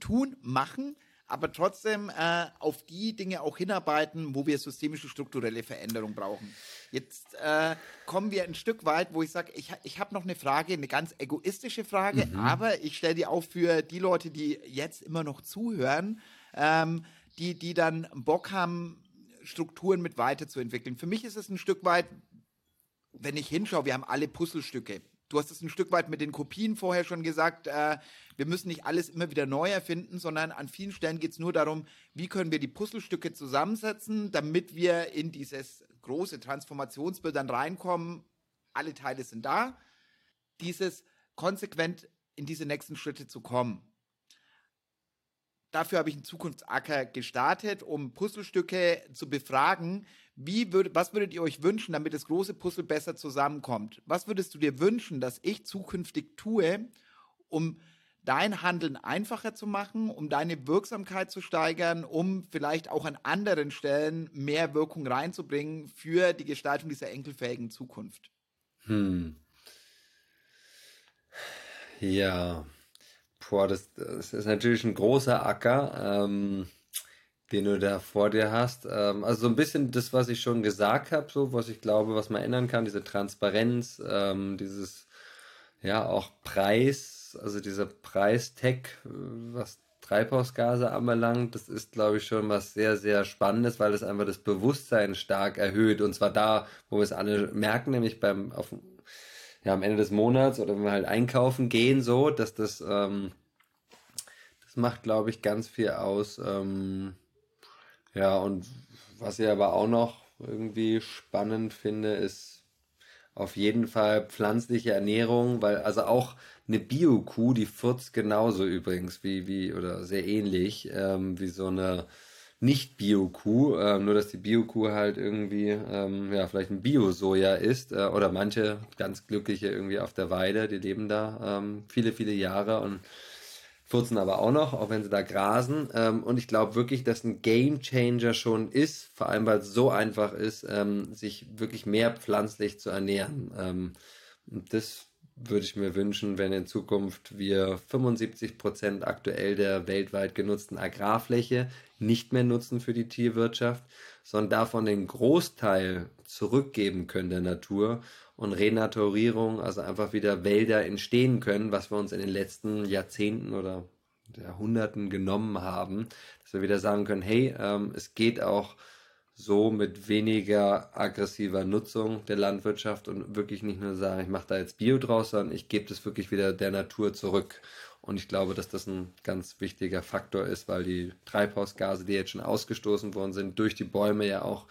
tun, machen, aber trotzdem äh, auf die Dinge auch hinarbeiten, wo wir systemische strukturelle Veränderung brauchen. Jetzt äh, kommen wir ein Stück weit, wo ich sage, ich, ich habe noch eine Frage, eine ganz egoistische Frage, mhm. aber ich stelle die auch für die Leute, die jetzt immer noch zuhören, ähm, die, die dann Bock haben, Strukturen mit weiterzuentwickeln. Für mich ist es ein Stück weit, wenn ich hinschaue, wir haben alle Puzzlestücke. Du hast es ein Stück weit mit den Kopien vorher schon gesagt. Äh, wir müssen nicht alles immer wieder neu erfinden, sondern an vielen Stellen geht es nur darum, wie können wir die Puzzlestücke zusammensetzen, damit wir in dieses große Transformationsbild dann reinkommen. Alle Teile sind da. Dieses konsequent in diese nächsten Schritte zu kommen. Dafür habe ich einen Zukunftsacker gestartet, um Puzzlestücke zu befragen, wie würd, was würdet ihr euch wünschen, damit das große Puzzle besser zusammenkommt? Was würdest du dir wünschen, dass ich zukünftig tue, um dein Handeln einfacher zu machen, um deine Wirksamkeit zu steigern, um vielleicht auch an anderen Stellen mehr Wirkung reinzubringen für die Gestaltung dieser enkelfähigen Zukunft? Hm. Ja. boah, das, das ist natürlich ein großer Acker, ähm, den du da vor dir hast. Ähm, also so ein bisschen das, was ich schon gesagt habe, so was ich glaube, was man ändern kann, diese Transparenz, ähm, dieses ja auch Preis, also dieser Preistag, was Treibhausgase anbelangt, das ist, glaube ich, schon was sehr, sehr Spannendes, weil es einfach das Bewusstsein stark erhöht. Und zwar da, wo wir es alle merken, nämlich beim auf, ja, am Ende des Monats oder wenn wir halt einkaufen gehen, so, dass das, ähm, das macht, glaube ich, ganz viel aus. Ähm, ja, und was ich aber auch noch irgendwie spannend finde, ist auf jeden Fall pflanzliche Ernährung, weil also auch eine Bio-Kuh, die furzt genauso übrigens wie, wie oder sehr ähnlich ähm, wie so eine nicht-Bio-Kuh, ähm, nur dass die Bio-Kuh halt irgendwie, ähm, ja, vielleicht ein Bio-Soja ist äh, oder manche ganz glückliche irgendwie auf der Weide, die leben da ähm, viele, viele Jahre und furzen aber auch noch, auch wenn sie da grasen. Ähm, und ich glaube wirklich, dass ein Game Changer schon ist, vor allem weil es so einfach ist, ähm, sich wirklich mehr pflanzlich zu ernähren. Ähm, das würde ich mir wünschen, wenn in Zukunft wir 75 Prozent aktuell der weltweit genutzten Agrarfläche nicht mehr nutzen für die Tierwirtschaft, sondern davon den Großteil zurückgeben können der Natur und Renaturierung, also einfach wieder Wälder entstehen können, was wir uns in den letzten Jahrzehnten oder Jahrhunderten genommen haben, dass wir wieder sagen können, hey, ähm, es geht auch so mit weniger aggressiver Nutzung der Landwirtschaft und wirklich nicht nur sagen, ich mache da jetzt Bio draus, sondern ich gebe das wirklich wieder der Natur zurück. Und ich glaube, dass das ein ganz wichtiger Faktor ist, weil die Treibhausgase, die jetzt schon ausgestoßen worden sind, durch die Bäume ja auch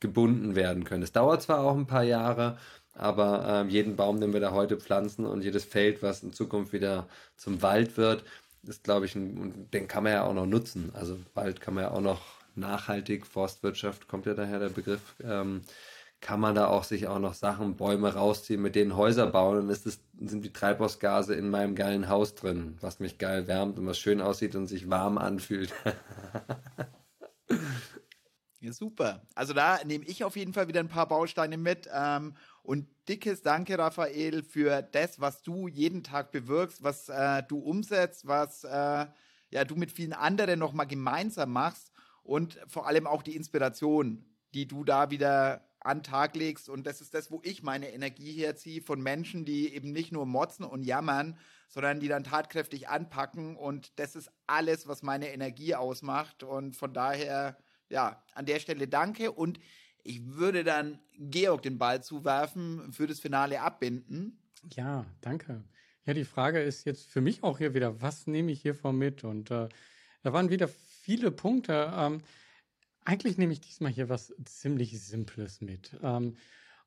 gebunden werden können. Es dauert zwar auch ein paar Jahre, aber äh, jeden Baum, den wir da heute pflanzen und jedes Feld, was in Zukunft wieder zum Wald wird, ist, glaube ich, ein, den kann man ja auch noch nutzen. Also Wald kann man ja auch noch nachhaltig, Forstwirtschaft kommt ja daher der Begriff, ähm, kann man da auch sich auch noch Sachen, Bäume rausziehen, mit denen Häuser bauen. Dann ist es, sind die Treibhausgase in meinem geilen Haus drin, was mich geil wärmt und was schön aussieht und sich warm anfühlt. ja, super. Also da nehme ich auf jeden Fall wieder ein paar Bausteine mit. Ähm, und dickes Danke, Raphael, für das, was du jeden Tag bewirkst, was äh, du umsetzt, was äh, ja, du mit vielen anderen nochmal gemeinsam machst und vor allem auch die Inspiration, die du da wieder an Tag legst. Und das ist das, wo ich meine Energie herziehe von Menschen, die eben nicht nur motzen und jammern, sondern die dann tatkräftig anpacken. Und das ist alles, was meine Energie ausmacht. Und von daher, ja, an der Stelle danke. Und ich würde dann Georg den Ball zuwerfen für das Finale abbinden. Ja, danke. Ja, die Frage ist jetzt für mich auch hier wieder, was nehme ich hiervon mit? Und äh, da waren wieder viele Punkte. Ähm, eigentlich nehme ich diesmal hier was ziemlich Simples mit. Ähm,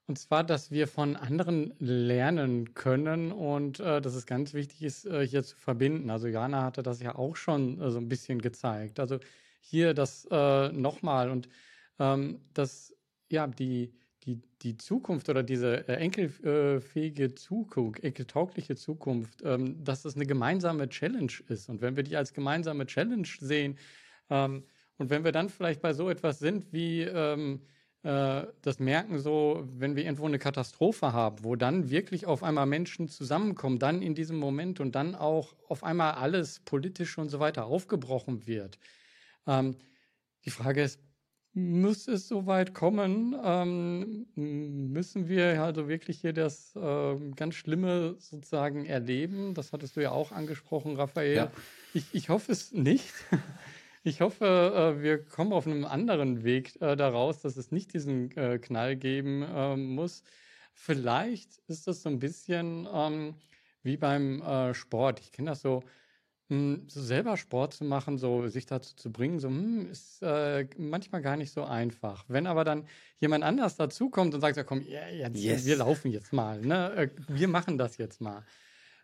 und zwar, dass wir von anderen lernen können und äh, dass es ganz wichtig ist, äh, hier zu verbinden. Also Jana hatte das ja auch schon äh, so ein bisschen gezeigt. Also hier das äh, nochmal und ähm, dass ja die, die, die Zukunft oder diese äh, enkelfähige Zukunft, enkeltaugliche Zukunft, ähm, dass das eine gemeinsame Challenge ist. Und wenn wir die als gemeinsame Challenge sehen, ähm, und wenn wir dann vielleicht bei so etwas sind wie ähm, äh, das Merken, so, wenn wir irgendwo eine Katastrophe haben, wo dann wirklich auf einmal Menschen zusammenkommen, dann in diesem Moment und dann auch auf einmal alles politisch und so weiter aufgebrochen wird. Ähm, die Frage ist, muss es so weit kommen? Ähm, müssen wir also wirklich hier das äh, ganz Schlimme sozusagen erleben? Das hattest du ja auch angesprochen, Raphael. Ja. Ich, ich hoffe es nicht. Ich hoffe, äh, wir kommen auf einem anderen Weg äh, daraus, dass es nicht diesen äh, Knall geben ähm, muss. Vielleicht ist das so ein bisschen ähm, wie beim Sport. Ich kenne das so, hm, so selber Sport zu machen, so sich dazu zu bringen, so hm, ist äh, manchmal gar nicht so einfach. Wenn aber dann jemand anders dazukommt und sagt, ja, komm, yeah, jetzt, yes. wir laufen jetzt mal, ne? wir machen das jetzt mal,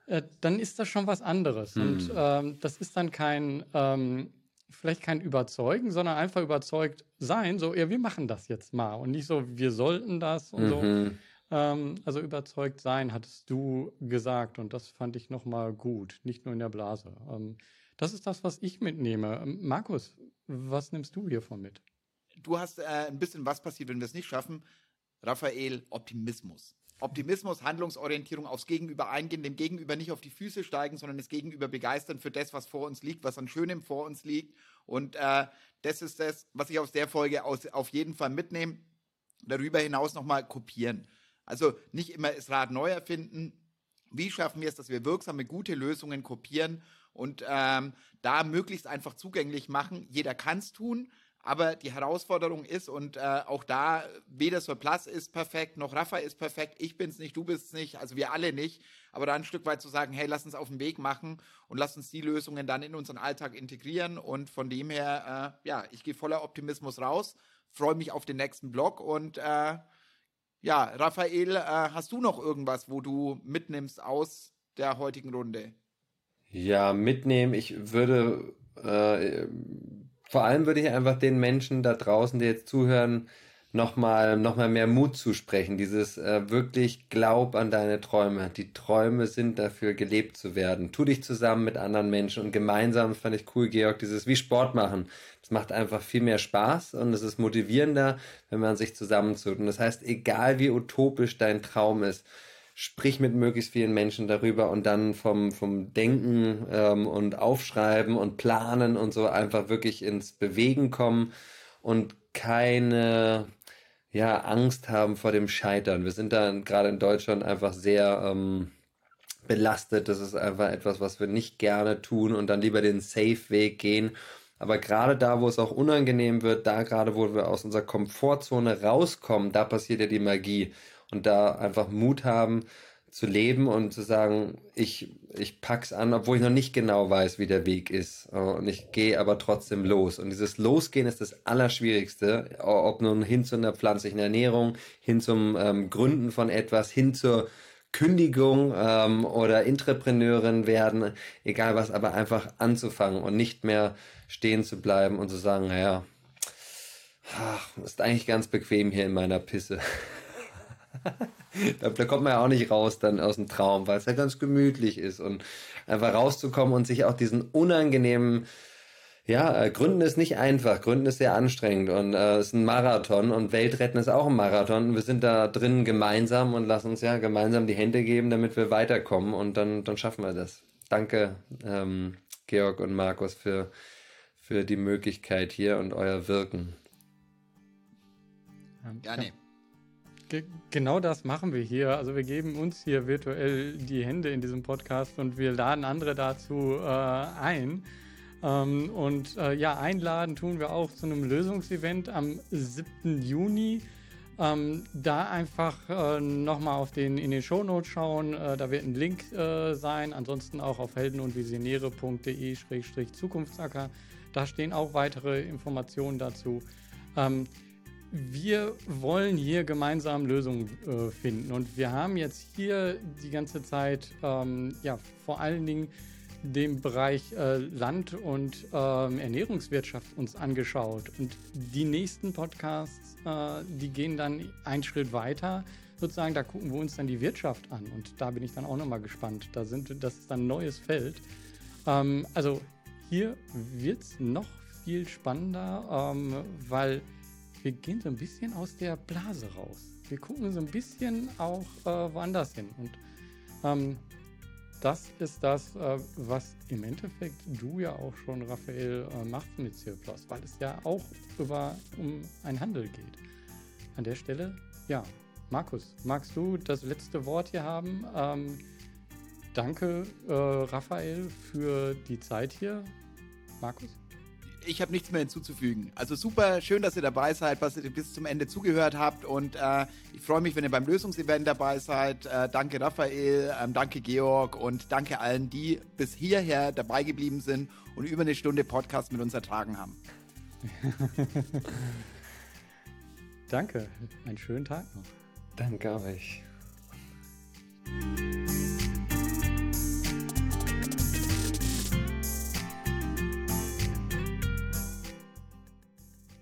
äh, dann ist das schon was anderes. Hm. Und ähm, das ist dann kein ähm, vielleicht kein Überzeugen, sondern einfach überzeugt sein, so, ja, wir machen das jetzt mal und nicht so, wir sollten das und mhm. so. Ähm, also überzeugt sein, hattest du gesagt und das fand ich nochmal gut, nicht nur in der Blase. Ähm, das ist das, was ich mitnehme. Ähm, Markus, was nimmst du hiervon mit? Du hast äh, ein bisschen was passiert, wenn wir es nicht schaffen. Raphael, Optimismus. Optimismus, Handlungsorientierung aufs Gegenüber eingehen, dem Gegenüber nicht auf die Füße steigen, sondern das Gegenüber begeistern für das, was vor uns liegt, was an Schönem vor uns liegt. Und äh, das ist das, was ich aus der Folge aus, auf jeden Fall mitnehme. Darüber hinaus nochmal kopieren. Also nicht immer das Rad neu erfinden. Wie schaffen wir es, dass wir wirksame, gute Lösungen kopieren und ähm, da möglichst einfach zugänglich machen? Jeder kann es tun. Aber die Herausforderung ist, und äh, auch da, weder Surplus ist perfekt, noch Rafa ist perfekt, ich bin's nicht, du bist's nicht, also wir alle nicht, aber da ein Stück weit zu sagen, hey, lass uns auf den Weg machen und lass uns die Lösungen dann in unseren Alltag integrieren. Und von dem her, äh, ja, ich gehe voller Optimismus raus, freue mich auf den nächsten Blog und äh, ja, Raphael, äh, hast du noch irgendwas, wo du mitnimmst aus der heutigen Runde? Ja, mitnehmen. Ich würde äh, vor allem würde ich einfach den Menschen da draußen, die jetzt zuhören, nochmal noch mal mehr Mut zusprechen. Dieses äh, wirklich Glaub an deine Träume. Die Träume sind dafür gelebt zu werden. Tu dich zusammen mit anderen Menschen und gemeinsam, fand ich cool, Georg, dieses wie Sport machen. Das macht einfach viel mehr Spaß und es ist motivierender, wenn man sich zusammenzut. Und das heißt, egal wie utopisch dein Traum ist, sprich mit möglichst vielen Menschen darüber und dann vom, vom Denken ähm, und Aufschreiben und Planen und so einfach wirklich ins Bewegen kommen und keine ja, Angst haben vor dem Scheitern. Wir sind da gerade in Deutschland einfach sehr ähm, belastet. Das ist einfach etwas, was wir nicht gerne tun und dann lieber den Safe-Weg gehen. Aber gerade da, wo es auch unangenehm wird, da gerade, wo wir aus unserer Komfortzone rauskommen, da passiert ja die Magie und da einfach Mut haben zu leben und zu sagen, ich, ich pack's an, obwohl ich noch nicht genau weiß, wie der Weg ist. Und ich gehe aber trotzdem los. Und dieses Losgehen ist das Allerschwierigste, ob nun hin zu einer pflanzlichen Ernährung, hin zum ähm, Gründen von etwas, hin zur Kündigung ähm, oder Entrepreneurin werden, egal was, aber einfach anzufangen und nicht mehr stehen zu bleiben und zu sagen, naja, ist eigentlich ganz bequem hier in meiner Pisse. da kommt man ja auch nicht raus dann aus dem Traum, weil es ja ganz gemütlich ist und einfach rauszukommen und sich auch diesen unangenehmen ja, äh, Gründen ist nicht einfach. Gründen ist sehr anstrengend und äh, ist ein Marathon und Weltretten ist auch ein Marathon. Wir sind da drin gemeinsam und lassen uns ja gemeinsam die Hände geben, damit wir weiterkommen und dann, dann schaffen wir das. Danke, ähm, Georg und Markus, für, für die Möglichkeit hier und euer Wirken. Gerne genau das machen wir hier. Also wir geben uns hier virtuell die Hände in diesem Podcast und wir laden andere dazu äh, ein. Ähm, und äh, ja, einladen tun wir auch zu einem Lösungsevent am 7. Juni. Ähm, da einfach äh, nochmal auf den, in den Shownotes schauen, äh, da wird ein Link äh, sein, ansonsten auch auf helden- und visionäre.de-zukunftsacker. Da stehen auch weitere Informationen dazu. Ähm, wir wollen hier gemeinsam Lösungen äh, finden. Und wir haben jetzt hier die ganze Zeit ähm, ja, vor allen Dingen den Bereich äh, Land- und ähm, Ernährungswirtschaft uns angeschaut. Und die nächsten Podcasts, äh, die gehen dann einen Schritt weiter. Sozusagen, da gucken wir uns dann die Wirtschaft an. Und da bin ich dann auch nochmal gespannt. Da sind, das ist dann ein neues Feld. Ähm, also hier wird es noch viel spannender, ähm, weil wir gehen so ein bisschen aus der Blase raus. Wir gucken so ein bisschen auch äh, woanders hin. Und ähm, das ist das, äh, was im Endeffekt du ja auch schon, Raphael, äh, machst mit Cirplus, weil es ja auch über, um einen Handel geht. An der Stelle, ja, Markus, magst du das letzte Wort hier haben? Ähm, danke, äh, Raphael, für die Zeit hier. Markus? Ich habe nichts mehr hinzuzufügen. Also super, schön, dass ihr dabei seid, dass ihr bis zum Ende zugehört habt und äh, ich freue mich, wenn ihr beim Lösungsevent dabei seid. Äh, danke Raphael, ähm, danke Georg und danke allen, die bis hierher dabei geblieben sind und über eine Stunde Podcast mit uns ertragen haben. danke, einen schönen Tag noch. Danke euch.